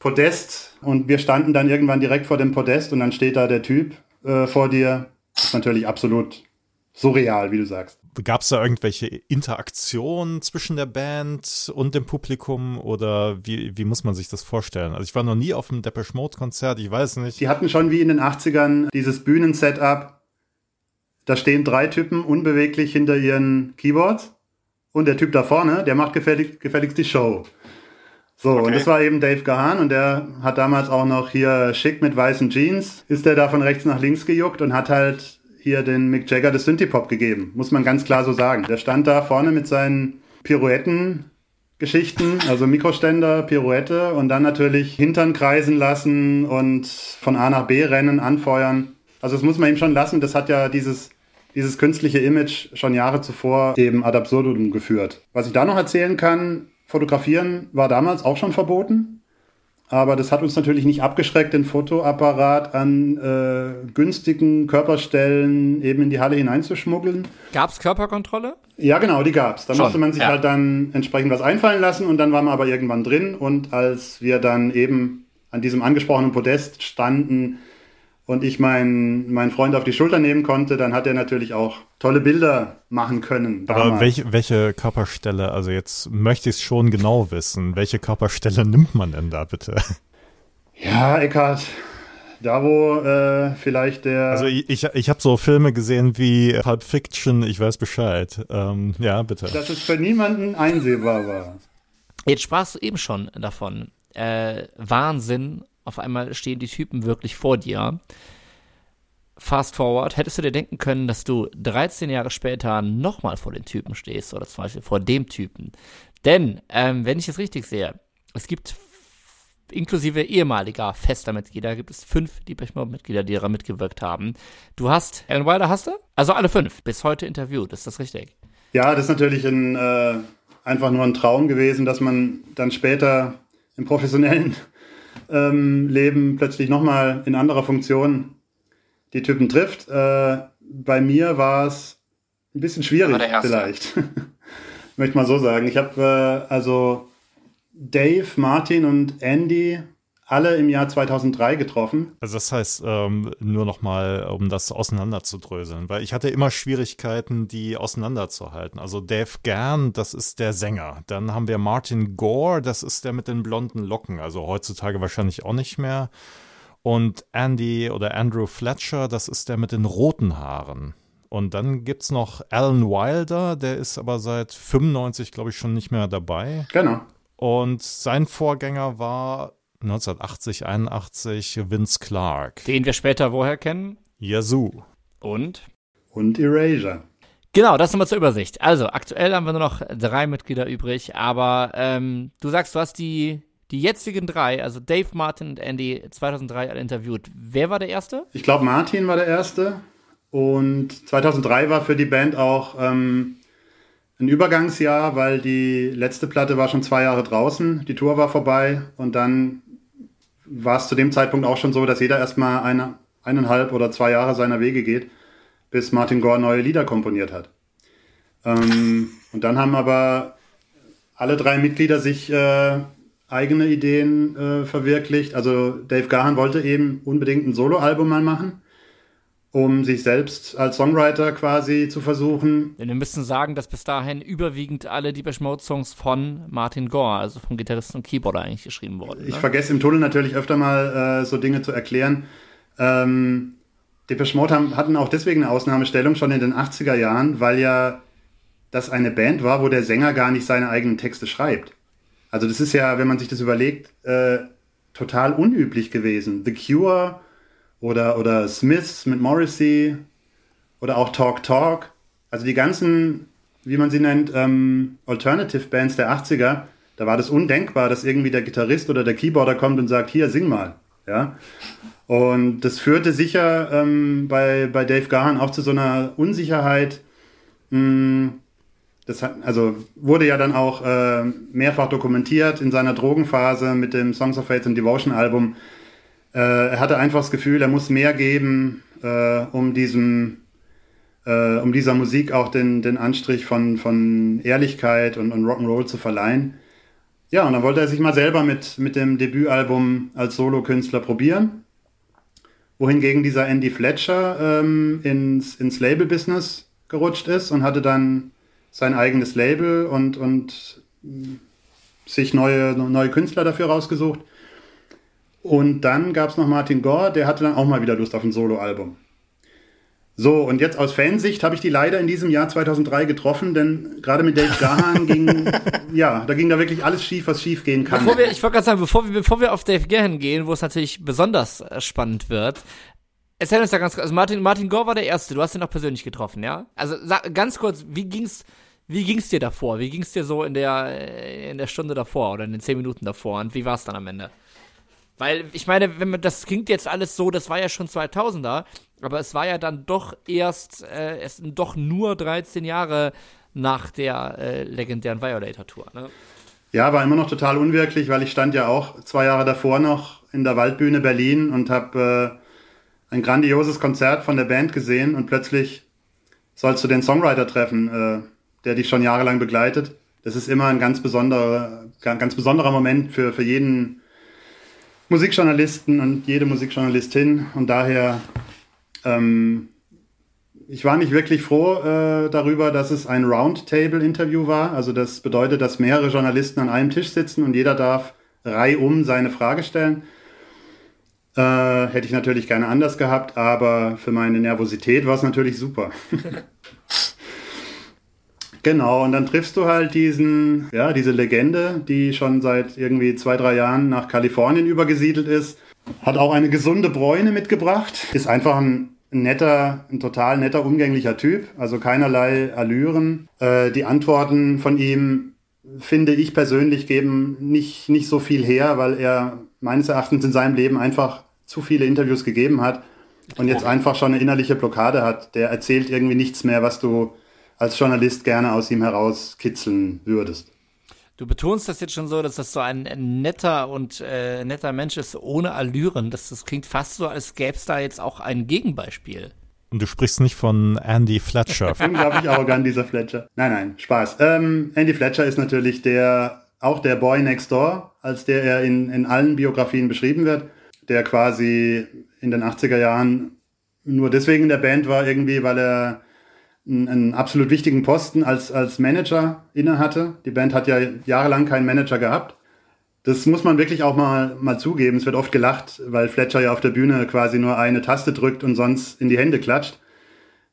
Podest. Und wir standen dann irgendwann direkt vor dem Podest und dann steht da der Typ äh, vor dir. Das ist natürlich absolut surreal, wie du sagst. Gab es da irgendwelche Interaktionen zwischen der Band und dem Publikum oder wie, wie muss man sich das vorstellen? Also ich war noch nie auf einem Depeche Mode Konzert, ich weiß nicht. Die hatten schon wie in den 80ern dieses Bühnensetup. Da stehen drei Typen unbeweglich hinter ihren Keyboards und der Typ da vorne, der macht gefällig, gefälligst die Show. So, okay. und das war eben Dave Gahan und der hat damals auch noch hier schick mit weißen Jeans, ist der da von rechts nach links gejuckt und hat halt hier den Mick Jagger des Synthie-Pop gegeben, muss man ganz klar so sagen. Der stand da vorne mit seinen Pirouetten, Geschichten, also Mikroständer, Pirouette und dann natürlich Hintern kreisen lassen und von A nach B rennen, anfeuern. Also das muss man ihm schon lassen. Das hat ja dieses, dieses künstliche Image schon Jahre zuvor eben ad absurdum geführt. Was ich da noch erzählen kann, fotografieren war damals auch schon verboten. Aber das hat uns natürlich nicht abgeschreckt, den Fotoapparat an äh, günstigen Körperstellen eben in die Halle hineinzuschmuggeln. Gab es Körperkontrolle? Ja, genau, die gab's. Da Schon, musste man sich ja. halt dann entsprechend was einfallen lassen und dann waren wir aber irgendwann drin. Und als wir dann eben an diesem angesprochenen Podest standen, und ich meinen mein Freund auf die Schulter nehmen konnte, dann hat er natürlich auch tolle Bilder machen können. Damals. Aber welche, welche Körperstelle, also jetzt möchte ich es schon genau wissen, welche Körperstelle nimmt man denn da bitte? Ja, Eckhard, da wo äh, vielleicht der. Also ich, ich, ich habe so Filme gesehen wie Pulp Fiction, ich weiß Bescheid. Ähm, ja, bitte. Dass es für niemanden einsehbar war. Jetzt sprachst du eben schon davon. Äh, Wahnsinn auf einmal stehen die Typen wirklich vor dir. Fast forward, hättest du dir denken können, dass du 13 Jahre später nochmal vor den Typen stehst oder zum Beispiel vor dem Typen? Denn, ähm, wenn ich es richtig sehe, es gibt inklusive ehemaliger fester Mitglieder, gibt es fünf Deepesh Mode-Mitglieder, die daran mitgewirkt haben. Du hast, Alan Wilder hast du? Also alle fünf, bis heute interviewt, ist das richtig? Ja, das ist natürlich ein, äh, einfach nur ein Traum gewesen, dass man dann später im professionellen ähm, Leben plötzlich nochmal in anderer Funktion die Typen trifft. Äh, bei mir war es ein bisschen schwierig vielleicht. Möchte mal so sagen. Ich habe äh, also Dave, Martin und Andy alle im Jahr 2003 getroffen. Also das heißt, ähm, nur noch mal, um das auseinanderzudröseln, weil ich hatte immer Schwierigkeiten, die auseinanderzuhalten. Also Dave Gern, das ist der Sänger. Dann haben wir Martin Gore, das ist der mit den blonden Locken. Also heutzutage wahrscheinlich auch nicht mehr. Und Andy oder Andrew Fletcher, das ist der mit den roten Haaren. Und dann gibt es noch Alan Wilder, der ist aber seit 95, glaube ich, schon nicht mehr dabei. Genau. Und sein Vorgänger war 1980, 81 Vince Clark. Den wir später woher kennen? Yazoo. Und? Und Erasure. Genau, das nochmal zur Übersicht. Also, aktuell haben wir nur noch drei Mitglieder übrig, aber ähm, du sagst, du hast die, die jetzigen drei, also Dave, Martin und Andy, 2003 alle interviewt. Wer war der Erste? Ich glaube, Martin war der Erste. Und 2003 war für die Band auch ähm, ein Übergangsjahr, weil die letzte Platte war schon zwei Jahre draußen, die Tour war vorbei und dann war es zu dem Zeitpunkt auch schon so, dass jeder erstmal eine, eineinhalb oder zwei Jahre seiner Wege geht, bis Martin Gore neue Lieder komponiert hat. Ähm, und dann haben aber alle drei Mitglieder sich äh, eigene Ideen äh, verwirklicht. Also Dave Gahan wollte eben unbedingt ein Soloalbum mal machen um sich selbst als Songwriter quasi zu versuchen. Denn wir müssen sagen, dass bis dahin überwiegend alle Deepish Mode Songs von Martin Gore, also vom Gitarristen und Keyboarder eigentlich geschrieben wurden. Ne? Ich vergesse im Tunnel natürlich öfter mal äh, so Dinge zu erklären. Ähm, Deepish Mode haben, hatten auch deswegen eine Ausnahmestellung schon in den 80er Jahren, weil ja das eine Band war, wo der Sänger gar nicht seine eigenen Texte schreibt. Also das ist ja, wenn man sich das überlegt, äh, total unüblich gewesen. The Cure oder, oder Smiths mit Morrissey oder auch Talk Talk. Also die ganzen, wie man sie nennt, ähm, Alternative Bands der 80er, da war das undenkbar, dass irgendwie der Gitarrist oder der Keyboarder kommt und sagt, hier, sing mal. Ja? Und das führte sicher ähm, bei, bei Dave Gahan auch zu so einer Unsicherheit. Mh, hm, das hat, also wurde ja dann auch äh, mehrfach dokumentiert in seiner Drogenphase mit dem Songs of Faith and Devotion Album, er hatte einfach das Gefühl, er muss mehr geben, äh, um diesem, äh, um dieser Musik auch den, den Anstrich von, von Ehrlichkeit und, und Rock'n'Roll zu verleihen. Ja, und dann wollte er sich mal selber mit, mit dem Debütalbum als Solokünstler probieren. Wohingegen dieser Andy Fletcher ähm, ins, ins Label-Business gerutscht ist und hatte dann sein eigenes Label und, und sich neue, neue Künstler dafür rausgesucht. Und dann gab es noch Martin Gore, der hatte dann auch mal wieder Lust auf ein Soloalbum. So, und jetzt aus Fansicht habe ich die leider in diesem Jahr 2003 getroffen, denn gerade mit Dave Gahan ging, ja, da ging da wirklich alles schief, was schief gehen kann. Bevor wir, ich wollte gerade sagen, bevor wir, bevor wir auf Dave Gahan gehen, wo es natürlich besonders äh, spannend wird, erzähl uns da ganz kurz, also Martin, Martin Gore war der Erste, du hast ihn auch persönlich getroffen, ja? Also sag, ganz kurz, wie ging's, wie ging's dir davor? Wie ging's dir so in der, äh, in der Stunde davor oder in den zehn Minuten davor und wie war es dann am Ende? Weil ich meine, wenn man das klingt jetzt alles so, das war ja schon 2000er, aber es war ja dann doch erst, äh, es sind doch nur 13 Jahre nach der äh, legendären Violator Tour. Ne? Ja, war immer noch total unwirklich, weil ich stand ja auch zwei Jahre davor noch in der Waldbühne Berlin und habe äh, ein grandioses Konzert von der Band gesehen und plötzlich sollst du den Songwriter treffen, äh, der dich schon jahrelang begleitet. Das ist immer ein ganz besonderer, ganz besonderer Moment für, für jeden Musikjournalisten und jede Musikjournalistin und daher ähm, ich war nicht wirklich froh äh, darüber, dass es ein Roundtable-Interview war. Also das bedeutet, dass mehrere Journalisten an einem Tisch sitzen und jeder darf reihum seine Frage stellen. Äh, hätte ich natürlich gerne anders gehabt, aber für meine Nervosität war es natürlich super. Genau, und dann triffst du halt diesen, ja, diese Legende, die schon seit irgendwie zwei, drei Jahren nach Kalifornien übergesiedelt ist. Hat auch eine gesunde Bräune mitgebracht. Ist einfach ein netter, ein total netter, umgänglicher Typ. Also keinerlei Allüren. Äh, die Antworten von ihm, finde ich persönlich, geben nicht, nicht so viel her, weil er meines Erachtens in seinem Leben einfach zu viele Interviews gegeben hat und jetzt einfach schon eine innerliche Blockade hat. Der erzählt irgendwie nichts mehr, was du als Journalist gerne aus ihm herauskitzeln würdest. Du betonst das jetzt schon so, dass das so ein netter und äh, netter Mensch ist ohne Allüren. Das, das klingt fast so, als gäbe es da jetzt auch ein Gegenbeispiel. Und du sprichst nicht von Andy Fletcher. Unglaublich arrogant, dieser Fletcher. Nein, nein, Spaß. Ähm, Andy Fletcher ist natürlich der, auch der Boy Next Door, als der er in, in allen Biografien beschrieben wird, der quasi in den 80er Jahren nur deswegen in der Band war, irgendwie, weil er einen, absolut wichtigen Posten als, als Manager innehatte. Die Band hat ja jahrelang keinen Manager gehabt. Das muss man wirklich auch mal, mal zugeben. Es wird oft gelacht, weil Fletcher ja auf der Bühne quasi nur eine Taste drückt und sonst in die Hände klatscht.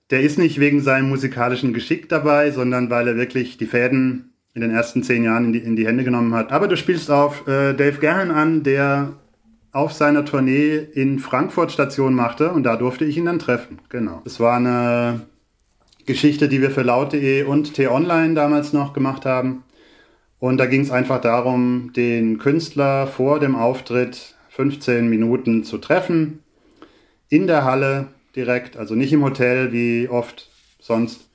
Der ist nicht wegen seinem musikalischen Geschick dabei, sondern weil er wirklich die Fäden in den ersten zehn Jahren in die, in die Hände genommen hat. Aber du spielst auf äh, Dave Gahan an, der auf seiner Tournee in Frankfurt Station machte und da durfte ich ihn dann treffen. Genau. Es war eine Geschichte, die wir für laut.de und T-Online damals noch gemacht haben. Und da ging es einfach darum, den Künstler vor dem Auftritt 15 Minuten zu treffen. In der Halle direkt, also nicht im Hotel wie oft sonst.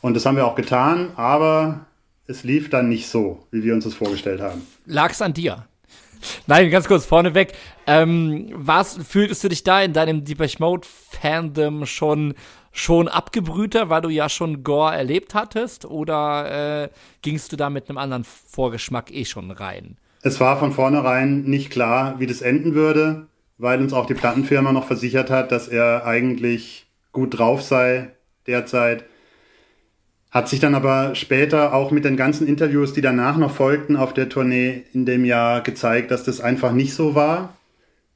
Und das haben wir auch getan, aber es lief dann nicht so, wie wir uns das vorgestellt haben. Lag's an dir? Nein, ganz kurz vorneweg. Ähm, was fühltest du dich da in deinem Deepesh Mode Fandom schon schon abgebrühter, weil du ja schon Gore erlebt hattest, oder äh, gingst du da mit einem anderen Vorgeschmack eh schon rein? Es war von vornherein nicht klar, wie das enden würde, weil uns auch die Plattenfirma noch versichert hat, dass er eigentlich gut drauf sei derzeit. Hat sich dann aber später auch mit den ganzen Interviews, die danach noch folgten auf der Tournee in dem Jahr gezeigt, dass das einfach nicht so war.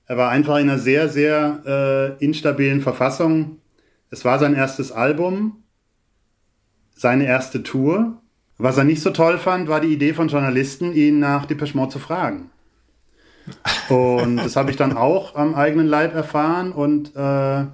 Er war einfach in einer sehr, sehr äh, instabilen Verfassung. Es war sein erstes Album, seine erste Tour. Was er nicht so toll fand, war die Idee von Journalisten, ihn nach Depeche Mode zu fragen. Und das habe ich dann auch am eigenen Leib erfahren und äh,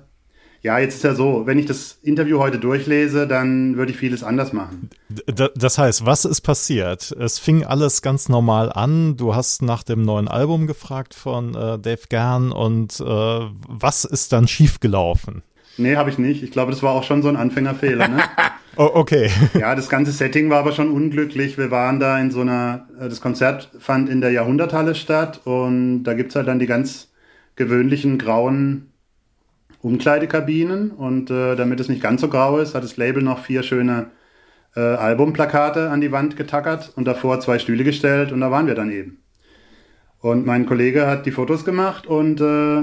ja, jetzt ist ja so, wenn ich das Interview heute durchlese, dann würde ich vieles anders machen. D das heißt, was ist passiert? Es fing alles ganz normal an. Du hast nach dem neuen Album gefragt von äh, Dave Gern und äh, was ist dann schiefgelaufen? Nee, habe ich nicht. Ich glaube, das war auch schon so ein Anfängerfehler. Ne? oh, okay. Ja, das ganze Setting war aber schon unglücklich. Wir waren da in so einer, äh, das Konzert fand in der Jahrhunderthalle statt und da gibt es halt dann die ganz gewöhnlichen grauen Umkleidekabinen und äh, damit es nicht ganz so grau ist, hat das Label noch vier schöne äh, Albumplakate an die Wand getackert und davor zwei Stühle gestellt und da waren wir dann eben. Und mein Kollege hat die Fotos gemacht und äh,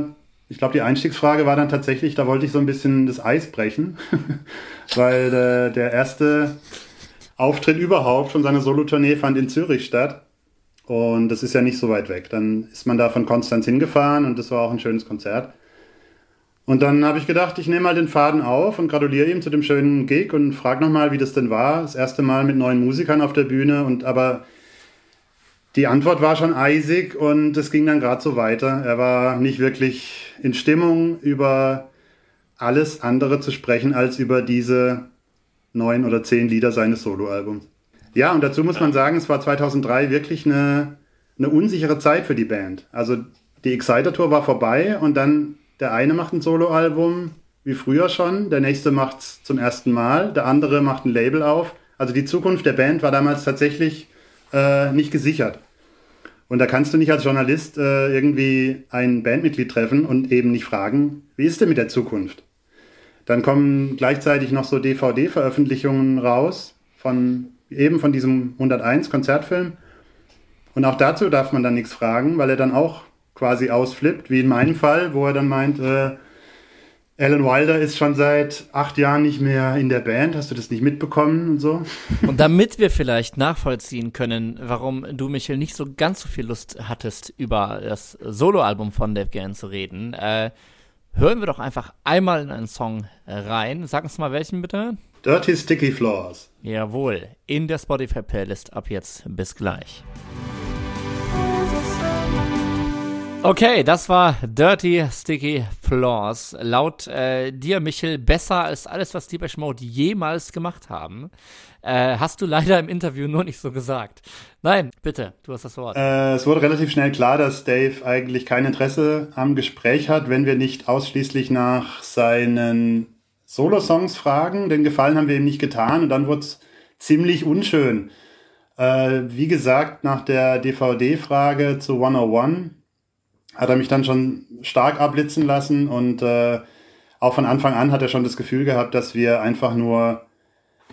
ich glaube, die Einstiegsfrage war dann tatsächlich, da wollte ich so ein bisschen das Eis brechen, weil äh, der erste Auftritt überhaupt von seiner Solotournee fand in Zürich statt. Und das ist ja nicht so weit weg. Dann ist man da von Konstanz hingefahren und das war auch ein schönes Konzert. Und dann habe ich gedacht, ich nehme mal den Faden auf und gratuliere ihm zu dem schönen Gig und frage nochmal, wie das denn war. Das erste Mal mit neuen Musikern auf der Bühne und aber die Antwort war schon eisig und es ging dann gerade so weiter. Er war nicht wirklich in Stimmung, über alles andere zu sprechen als über diese neun oder zehn Lieder seines Soloalbums. Ja, und dazu muss man sagen, es war 2003 wirklich eine, eine unsichere Zeit für die Band. Also die Exciter Tour war vorbei und dann der eine macht ein Soloalbum, wie früher schon, der nächste macht es zum ersten Mal, der andere macht ein Label auf. Also die Zukunft der Band war damals tatsächlich äh, nicht gesichert. Und da kannst du nicht als Journalist äh, irgendwie ein Bandmitglied treffen und eben nicht fragen, wie ist denn mit der Zukunft? Dann kommen gleichzeitig noch so DVD-Veröffentlichungen raus von eben von diesem 101 Konzertfilm. Und auch dazu darf man dann nichts fragen, weil er dann auch quasi ausflippt, wie in meinem Fall, wo er dann meint, äh, Alan Wilder ist schon seit acht Jahren nicht mehr in der Band. Hast du das nicht mitbekommen und so? Und damit wir vielleicht nachvollziehen können, warum du, Michael, nicht so ganz so viel Lust hattest, über das Soloalbum von Dave Gann zu reden, äh, hören wir doch einfach einmal in einen Song rein. Sag uns mal welchen bitte. Dirty Sticky Floors. Jawohl, in der Spotify-Playlist ab jetzt. Bis gleich. Okay, das war Dirty Sticky Floors. Laut äh, dir, Michel, besser als alles, was Deepesh Mode jemals gemacht haben. Äh, hast du leider im Interview nur nicht so gesagt. Nein, bitte, du hast das Wort. Äh, es wurde relativ schnell klar, dass Dave eigentlich kein Interesse am Gespräch hat, wenn wir nicht ausschließlich nach seinen Solo-Songs fragen. Den Gefallen haben wir ihm nicht getan und dann wurde es ziemlich unschön. Äh, wie gesagt, nach der DVD-Frage zu 101 hat er mich dann schon stark abblitzen lassen und äh, auch von Anfang an hat er schon das Gefühl gehabt, dass wir einfach nur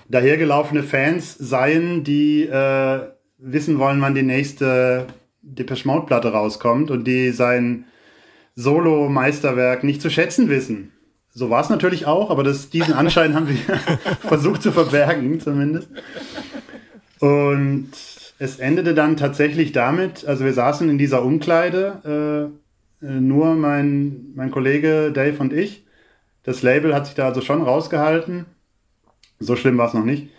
dahergelaufene Fans seien, die äh, wissen wollen, wann die nächste Depeche Mode Platte rauskommt und die sein Solo-Meisterwerk nicht zu schätzen wissen. So war es natürlich auch, aber das, diesen Anschein haben wir versucht zu verbergen, zumindest. Und es endete dann tatsächlich damit, also wir saßen in dieser Umkleide, äh, äh, nur mein, mein Kollege Dave und ich. Das Label hat sich da also schon rausgehalten. So schlimm war es noch nicht.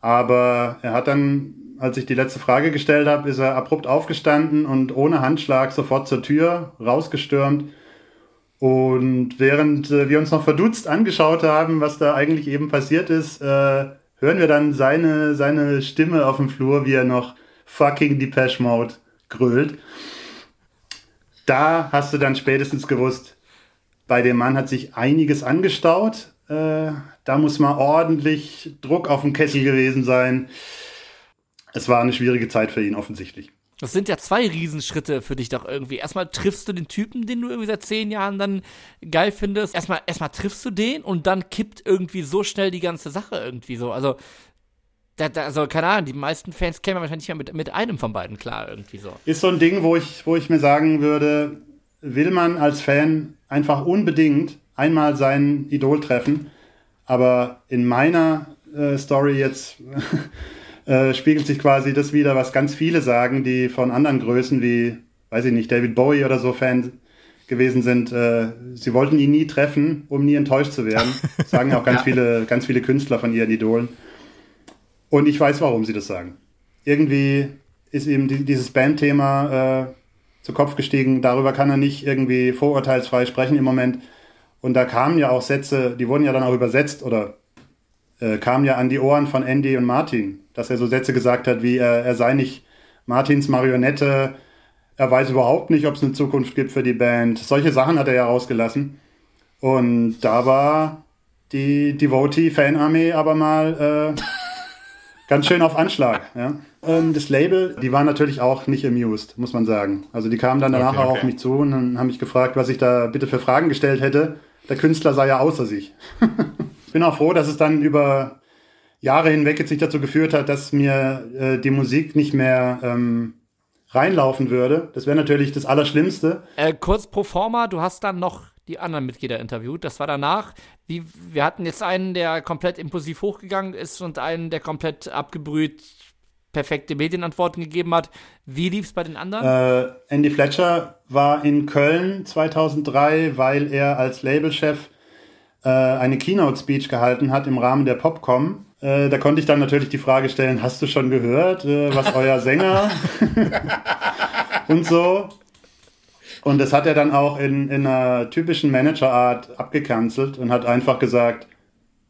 Aber er hat dann, als ich die letzte Frage gestellt habe, ist er abrupt aufgestanden und ohne Handschlag sofort zur Tür rausgestürmt. Und während äh, wir uns noch verdutzt angeschaut haben, was da eigentlich eben passiert ist, äh, hören wir dann seine, seine Stimme auf dem Flur, wie er noch fucking Depeche Mode grölt. Da hast du dann spätestens gewusst, bei dem Mann hat sich einiges angestaut äh, da muss mal ordentlich Druck auf dem Kessel gewesen sein. Es war eine schwierige Zeit für ihn offensichtlich. Das sind ja zwei Riesenschritte für dich doch irgendwie. Erstmal triffst du den Typen, den du irgendwie seit zehn Jahren dann geil findest. Erstmal, erstmal triffst du den und dann kippt irgendwie so schnell die ganze Sache irgendwie so. Also, da, da, also keine Ahnung, die meisten Fans kämen wahrscheinlich ja mit, mit einem von beiden klar irgendwie so. Ist so ein Ding, wo ich, wo ich mir sagen würde, will man als Fan einfach unbedingt einmal sein Idol treffen. Aber in meiner äh, Story jetzt äh, spiegelt sich quasi das wieder, was ganz viele sagen, die von anderen Größen wie, weiß ich nicht, David Bowie oder so Fan gewesen sind. Äh, sie wollten ihn nie treffen, um nie enttäuscht zu werden. Das sagen auch ganz viele, ganz viele Künstler von ihren Idolen. Und ich weiß, warum sie das sagen. Irgendwie ist ihm die, dieses Bandthema äh, zu Kopf gestiegen. Darüber kann er nicht irgendwie vorurteilsfrei sprechen im Moment. Und da kamen ja auch Sätze, die wurden ja dann auch übersetzt oder äh, kamen ja an die Ohren von Andy und Martin, dass er so Sätze gesagt hat, wie er, er sei nicht Martins Marionette, er weiß überhaupt nicht, ob es eine Zukunft gibt für die Band. Solche Sachen hat er ja rausgelassen. Und da war die Devotee-Fanarmee aber mal äh, ganz schön auf Anschlag. Ja. Ähm, das Label, die waren natürlich auch nicht amused, muss man sagen. Also die kamen dann danach okay, okay. auch auf mich zu und haben mich gefragt, was ich da bitte für Fragen gestellt hätte. Der Künstler sei ja außer sich. ich bin auch froh, dass es dann über Jahre hinweg jetzt nicht dazu geführt hat, dass mir äh, die Musik nicht mehr ähm, reinlaufen würde. Das wäre natürlich das Allerschlimmste. Äh, kurz pro forma, du hast dann noch die anderen Mitglieder interviewt. Das war danach. Wie, wir hatten jetzt einen, der komplett impulsiv hochgegangen ist und einen, der komplett abgebrüht perfekte Medienantworten gegeben hat. Wie lief es bei den anderen? Äh, Andy Fletcher war in Köln 2003, weil er als Labelchef äh, eine Keynote-Speech gehalten hat im Rahmen der Popcom. Äh, da konnte ich dann natürlich die Frage stellen, hast du schon gehört, äh, was euer Sänger und so. Und das hat er dann auch in, in einer typischen Managerart abgekanzelt und hat einfach gesagt,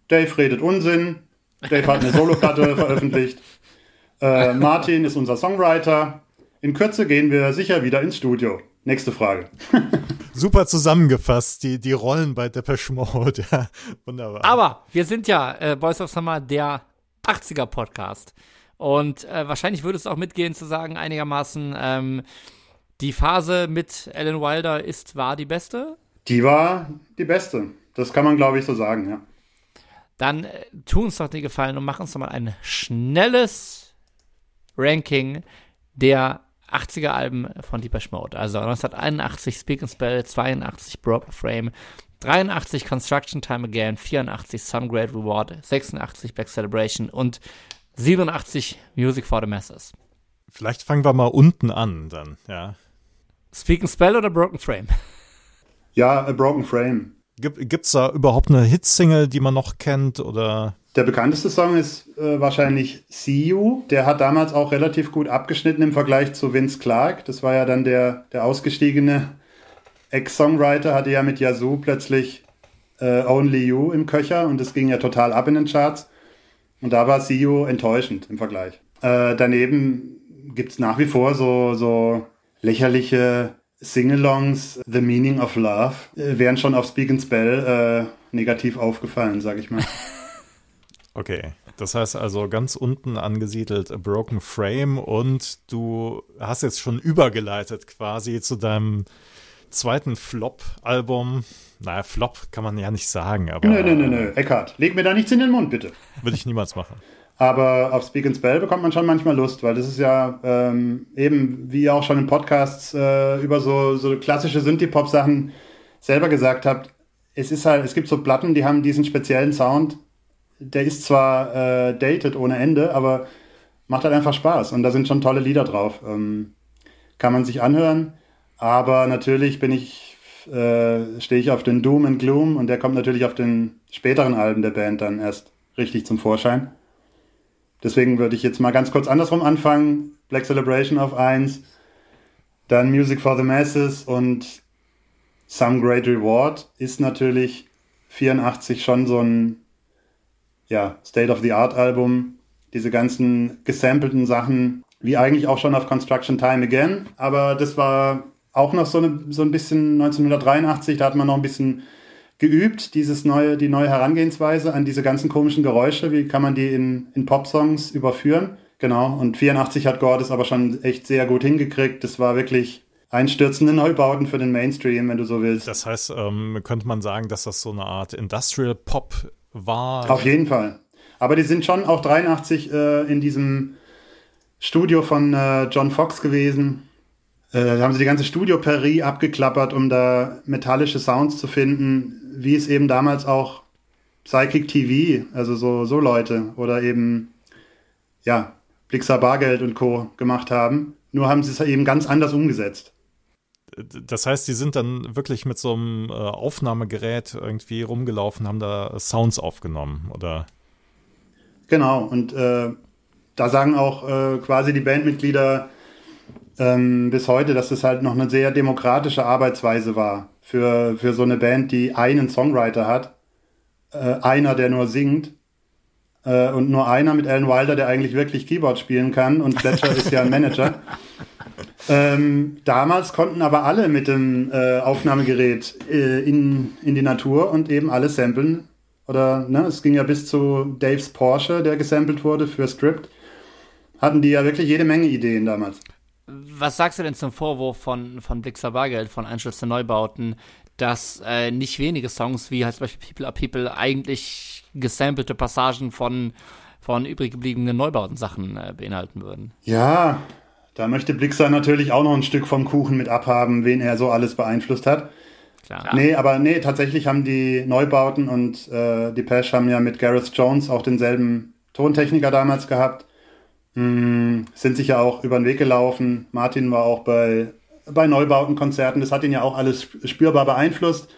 Dave redet Unsinn, Dave hat eine Soloplatte veröffentlicht, äh, Martin ist unser Songwriter. In Kürze gehen wir sicher wieder ins Studio. Nächste Frage. Super zusammengefasst, die, die Rollen bei Depeche Mode. Ja, wunderbar. Aber wir sind ja äh, Boys of Summer, der 80er-Podcast. Und äh, wahrscheinlich würde es auch mitgehen zu sagen, einigermaßen, ähm, die Phase mit Alan Wilder ist, war die beste? Die war die beste. Das kann man, glaube ich, so sagen, ja. Dann äh, tu uns doch den Gefallen und mach uns doch mal ein schnelles Ranking der 80er Alben von Deepesh Mode. Also 1981 Speak and Spell, 82 Broken Frame, 83 Construction Time Again, 84 Some Great Reward, 86 Back Celebration und 87 Music for the Masses. Vielleicht fangen wir mal unten an dann, ja. Speak and Spell oder Broken Frame? Ja, A Broken Frame. Gibt es da überhaupt eine Hitsingle, die man noch kennt oder? Der bekannteste Song ist äh, wahrscheinlich See You. Der hat damals auch relativ gut abgeschnitten im Vergleich zu Vince Clark. Das war ja dann der, der ausgestiegene Ex-Songwriter, hatte ja mit Yazoo plötzlich äh, Only You im Köcher und das ging ja total ab in den Charts. Und da war See You enttäuschend im Vergleich. Äh, daneben gibt es nach wie vor so, so lächerliche Singalongs, The Meaning of Love, äh, wären schon auf Speak and Spell äh, negativ aufgefallen, sag ich mal. Okay, das heißt also ganz unten angesiedelt A Broken Frame und du hast jetzt schon übergeleitet quasi zu deinem zweiten Flop-Album. Naja, Flop kann man ja nicht sagen, aber. Nö, nö, nö, nö. Eckhard, leg mir da nichts in den Mund, bitte. Würde ich niemals machen. Aber auf Speak and Spell bekommt man schon manchmal Lust, weil das ist ja ähm, eben, wie ihr auch schon in Podcasts äh, über so, so klassische Synthie-Pop-Sachen selber gesagt habt, es ist halt, es gibt so Platten, die haben diesen speziellen Sound, der ist zwar äh, dated ohne Ende, aber macht halt einfach Spaß. Und da sind schon tolle Lieder drauf. Ähm, kann man sich anhören. Aber natürlich bin ich, äh, stehe ich auf den Doom and Gloom und der kommt natürlich auf den späteren Alben der Band dann erst richtig zum Vorschein. Deswegen würde ich jetzt mal ganz kurz andersrum anfangen. Black Celebration auf 1, dann Music for the Masses und Some Great Reward ist natürlich 84 schon so ein ja, State-of-the-Art-Album, diese ganzen gesampelten Sachen, wie eigentlich auch schon auf Construction Time Again. Aber das war auch noch so, eine, so ein bisschen 1983, da hat man noch ein bisschen geübt, dieses neue, die neue Herangehensweise an diese ganzen komischen Geräusche. Wie kann man die in, in Popsongs überführen? Genau. Und 84 hat Gore das aber schon echt sehr gut hingekriegt. Das war wirklich einstürzende Neubauten für den Mainstream, wenn du so willst. Das heißt, ähm, könnte man sagen, dass das so eine Art Industrial Pop war? Auf jeden Fall. Aber die sind schon auch 83 äh, in diesem Studio von äh, John Fox gewesen. Äh, da haben sie die ganze Studio-Perie abgeklappert, um da metallische Sounds zu finden, wie es eben damals auch Psychic TV, also so, so Leute oder eben, ja, Blixer Bargeld und Co. gemacht haben. Nur haben sie es eben ganz anders umgesetzt. Das heißt, die sind dann wirklich mit so einem äh, Aufnahmegerät irgendwie rumgelaufen, haben da Sounds aufgenommen, oder? Genau, und äh, da sagen auch äh, quasi die Bandmitglieder ähm, bis heute, dass es halt noch eine sehr demokratische Arbeitsweise war für, für so eine Band, die einen Songwriter hat, äh, einer, der nur singt äh, und nur einer mit Alan Wilder, der eigentlich wirklich Keyboard spielen kann und Fletcher ist ja ein Manager. Ähm, damals konnten aber alle mit dem äh, Aufnahmegerät äh, in, in die Natur und eben alle samplen oder ne, es ging ja bis zu Daves Porsche, der gesampelt wurde für Script, hatten die ja wirklich jede Menge Ideen damals. Was sagst du denn zum Vorwurf von, von Blixer Bargeld, von Einschluss der Neubauten, dass äh, nicht wenige Songs, wie halt zum Beispiel People Are People, eigentlich gesampelte Passagen von, von übrig gebliebenen Neubauten-Sachen äh, beinhalten würden? Ja, da möchte Blixer natürlich auch noch ein Stück vom Kuchen mit abhaben, wen er so alles beeinflusst hat. Klar. Nee, aber nee, tatsächlich haben die Neubauten und äh, die Pesh haben ja mit Gareth Jones auch denselben Tontechniker damals gehabt. Hm, sind sich ja auch über den Weg gelaufen. Martin war auch bei, bei Neubautenkonzerten. Das hat ihn ja auch alles spürbar beeinflusst.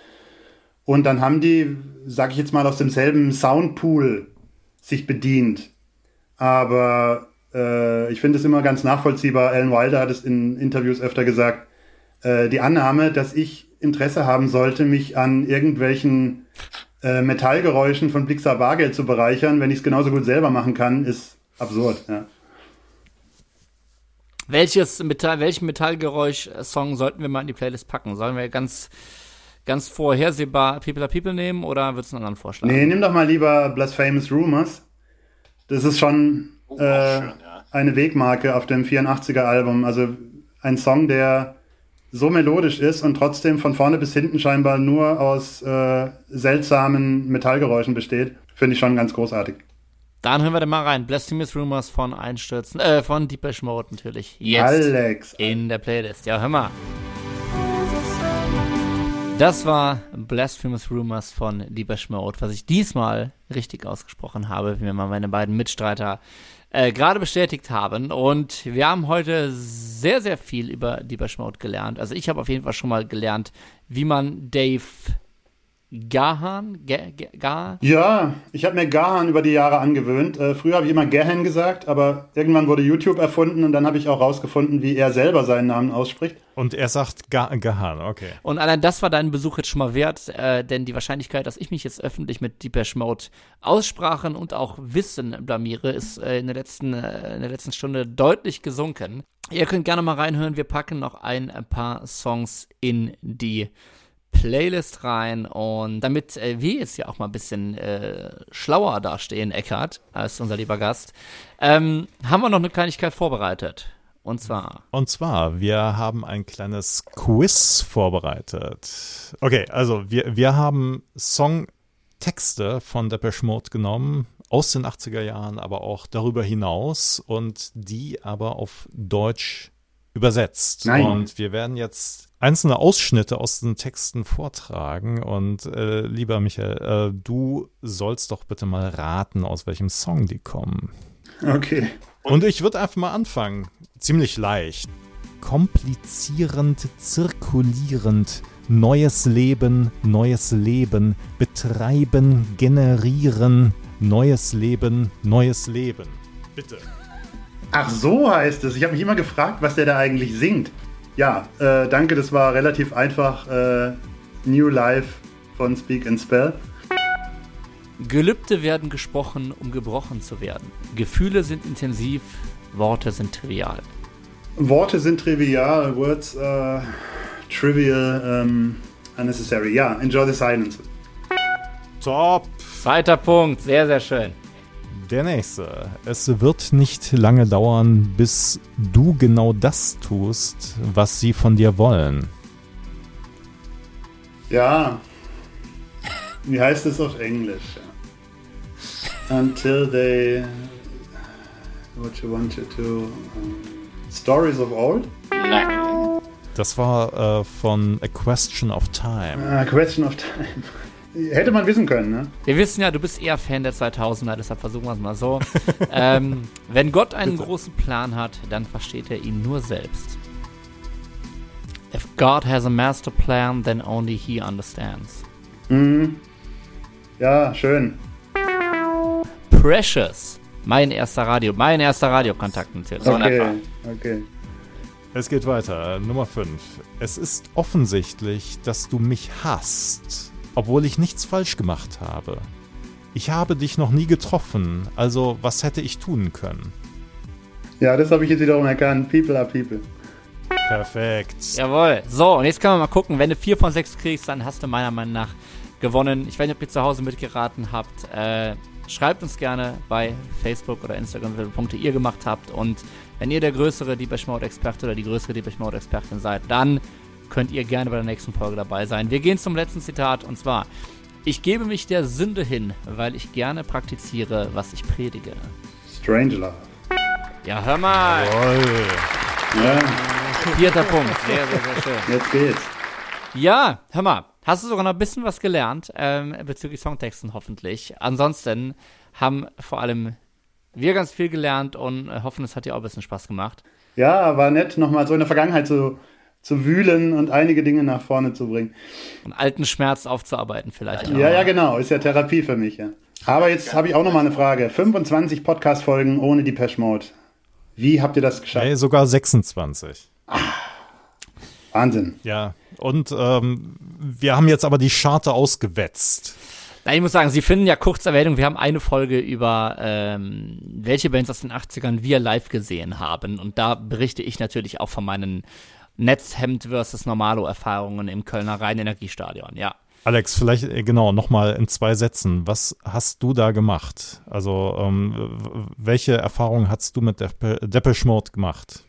Und dann haben die, sag ich jetzt mal, aus demselben Soundpool sich bedient. Aber äh, ich finde es immer ganz nachvollziehbar. Alan Wilder hat es in Interviews öfter gesagt. Äh, die Annahme, dass ich Interesse haben sollte, mich an irgendwelchen äh, Metallgeräuschen von Blixer Bargeld zu bereichern, wenn ich es genauso gut selber machen kann, ist absurd. Ja. Welches Metall, welchen Metallgeräusch-Song sollten wir mal in die Playlist packen? Sollen wir ganz, ganz vorhersehbar People Are People nehmen oder würdest du einen anderen vorschlagen? Nee, nimm doch mal lieber Blasphemous Rumors. Das ist schon oh, äh, schön, ja. eine Wegmarke auf dem 84er-Album. Also ein Song, der so melodisch ist und trotzdem von vorne bis hinten scheinbar nur aus äh, seltsamen Metallgeräuschen besteht, finde ich schon ganz großartig. Dann hören wir da mal rein. Blasphemous Rumors von Einstürzen, äh, von Deepesh Mode natürlich. Jetzt Alex. in der Playlist. Ja, hör mal. Das war Blasphemous Rumors von Deepesh Mode, was ich diesmal richtig ausgesprochen habe, wie mir mal meine beiden Mitstreiter äh, gerade bestätigt haben. Und wir haben heute sehr, sehr viel über Deepesh Mode gelernt. Also ich habe auf jeden Fall schon mal gelernt, wie man Dave Gahan? Gahan? Ja, ich habe mir Gahan über die Jahre angewöhnt. Äh, früher habe ich immer Gahan gesagt, aber irgendwann wurde YouTube erfunden und dann habe ich auch rausgefunden, wie er selber seinen Namen ausspricht. Und er sagt Ga Gahan, okay. Und allein das war deinen Besuch jetzt schon mal wert, äh, denn die Wahrscheinlichkeit, dass ich mich jetzt öffentlich mit Deepesh Mode Aussprachen und auch Wissen blamiere, ist äh, in, der letzten, äh, in der letzten Stunde deutlich gesunken. Ihr könnt gerne mal reinhören. Wir packen noch ein paar Songs in die Playlist rein und damit äh, wir jetzt ja auch mal ein bisschen äh, schlauer dastehen, Eckart, als unser lieber Gast, ähm, haben wir noch eine Kleinigkeit vorbereitet. Und zwar. Und zwar, wir haben ein kleines Quiz vorbereitet. Okay, also wir, wir haben Songtexte von Depeche Mode genommen, aus den 80er Jahren, aber auch darüber hinaus und die aber auf Deutsch übersetzt. Nein. Und wir werden jetzt einzelne Ausschnitte aus den Texten vortragen. Und äh, lieber Michael, äh, du sollst doch bitte mal raten, aus welchem Song die kommen. Okay. Und ich würde einfach mal anfangen. Ziemlich leicht. Komplizierend, zirkulierend, neues Leben, neues Leben, betreiben, generieren, neues Leben, neues Leben. Bitte. Ach so heißt es. Ich habe mich immer gefragt, was der da eigentlich singt. Ja, äh, danke, das war relativ einfach. Äh, New Life von Speak and Spell. Gelübde werden gesprochen, um gebrochen zu werden. Gefühle sind intensiv, Worte sind trivial. Worte sind trivial, Words uh, trivial, um, unnecessary. Ja, enjoy the silence. Top. Zweiter Punkt, sehr, sehr schön. Der nächste. Es wird nicht lange dauern, bis du genau das tust, was sie von dir wollen. Ja. Wie heißt es auf Englisch? Until they. What you want to do. Um, stories of Old? Nein. Das war äh, von A Question of Time. Ah, question of Time. Hätte man wissen können, ne? Wir wissen ja, du bist eher Fan der 2000er, deshalb versuchen wir es mal so. ähm, wenn Gott einen Bitte. großen Plan hat, dann versteht er ihn nur selbst. If God has a master plan, then only he understands. Mhm. Ja, schön. Precious. Mein erster Radio, mein erster Radiokontakt natürlich. Okay, okay. Es geht weiter. Nummer 5. Es ist offensichtlich, dass du mich hasst, obwohl ich nichts falsch gemacht habe. Ich habe dich noch nie getroffen, also was hätte ich tun können? Ja, das habe ich jetzt wiederum erkannt. People are people. Perfekt. Jawohl. So, und jetzt können wir mal gucken. Wenn du 4 von 6 kriegst, dann hast du meiner Meinung nach gewonnen. Ich weiß nicht, ob ihr zu Hause mitgeraten habt. Äh, schreibt uns gerne bei Facebook oder Instagram, viele Punkte ihr gemacht habt. Und wenn ihr der größere Deepesh Mode Experte oder die größere Deepesh Mode Expertin seid, dann könnt ihr gerne bei der nächsten Folge dabei sein. Wir gehen zum letzten Zitat und zwar: Ich gebe mich der Sünde hin, weil ich gerne praktiziere, was ich predige. Strange Love. Ja, hör mal. Jawohl. Ja, Vierter Punkt. Sehr, sehr, sehr schön. jetzt geht's. Ja, hör mal, hast du sogar noch ein bisschen was gelernt ähm, bezüglich Songtexten hoffentlich. Ansonsten haben vor allem wir ganz viel gelernt und äh, hoffen, es hat dir auch ein bisschen Spaß gemacht. Ja, war nett, nochmal so in der Vergangenheit zu, zu wühlen und einige Dinge nach vorne zu bringen. Und alten Schmerz aufzuarbeiten vielleicht. auch. Ja, ja, genau. Ist ja Therapie für mich, ja. Aber jetzt habe ich auch nochmal eine Frage. 25 Podcast-Folgen ohne Depeche Mode. Wie habt ihr das geschafft? Hey, sogar 26. Wahnsinn. Ja. Und ähm, wir haben jetzt aber die Charte ausgewetzt. Na, ich muss sagen, Sie finden ja kurz Erwähnung, wir haben eine Folge über ähm, welche Bands aus den 80ern wir live gesehen haben. Und da berichte ich natürlich auch von meinen Netzhemd versus Normalo-Erfahrungen im Kölner Rhein-Energiestadion, ja. Alex, vielleicht äh, genau nochmal in zwei Sätzen. Was hast du da gemacht? Also, ähm, welche Erfahrungen hast du mit Depe Depeche Mode gemacht?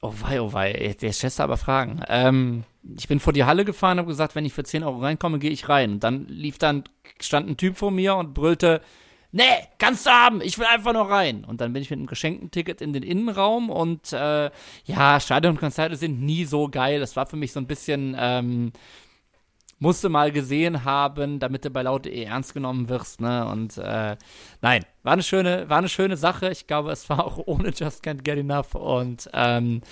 Oh wei, oh wei, jetzt stellst du aber Fragen. Ähm, ich bin vor die Halle gefahren, habe gesagt, wenn ich für 10 Euro reinkomme, gehe ich rein. Und dann lief dann, stand ein Typ vor mir und brüllte, nee, kannst du haben, ich will einfach nur rein. Und dann bin ich mit einem geschenkten Ticket in den Innenraum und äh, ja, Stadion und Konzerte sind nie so geil. Das war für mich so ein bisschen, ähm, musste mal gesehen haben, damit du bei laut.de ernst genommen wirst, ne? Und äh, nein, war eine schöne, war eine schöne Sache. Ich glaube, es war auch ohne Just Can't Get Enough und ähm,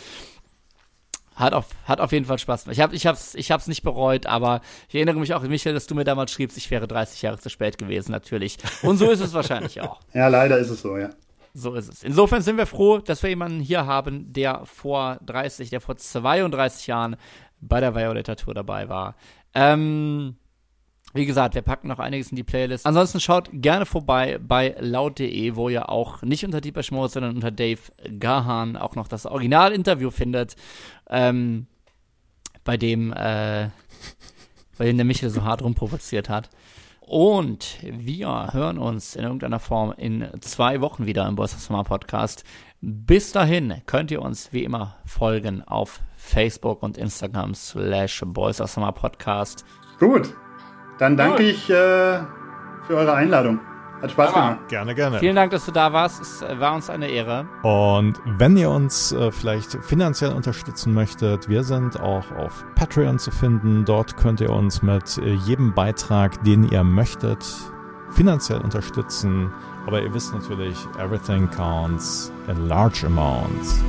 hat auf, hat auf jeden Fall Spaß gemacht. Ich, hab, ich, hab's, ich hab's nicht bereut, aber ich erinnere mich auch, Michael, dass du mir damals schriebst, ich wäre 30 Jahre zu spät gewesen, natürlich. Und so ist es wahrscheinlich auch. Ja, leider ist es so, ja. So ist es. Insofern sind wir froh, dass wir jemanden hier haben, der vor 30, der vor 32 Jahren bei der Violeta Tour dabei war. Ähm, wie gesagt, wir packen noch einiges in die Playlist. Ansonsten schaut gerne vorbei bei laut.de, wo ihr auch nicht unter Deepesh Mode, sondern unter Dave Gahan auch noch das Originalinterview findet, ähm, bei dem, äh, bei dem der Michael so hart rumprovoziert hat. Und wir hören uns in irgendeiner Form in zwei Wochen wieder im Boys of Summer Podcast. Bis dahin könnt ihr uns wie immer folgen auf Facebook und Instagram slash Boys of Summer Podcast. Gut. Dann danke ich äh, für eure Einladung. Hat Spaß gemacht. Gerne, gerne. Vielen Dank, dass du da warst. Es äh, war uns eine Ehre. Und wenn ihr uns äh, vielleicht finanziell unterstützen möchtet, wir sind auch auf Patreon zu finden. Dort könnt ihr uns mit äh, jedem Beitrag, den ihr möchtet, finanziell unterstützen. Aber ihr wisst natürlich, everything counts in large amounts.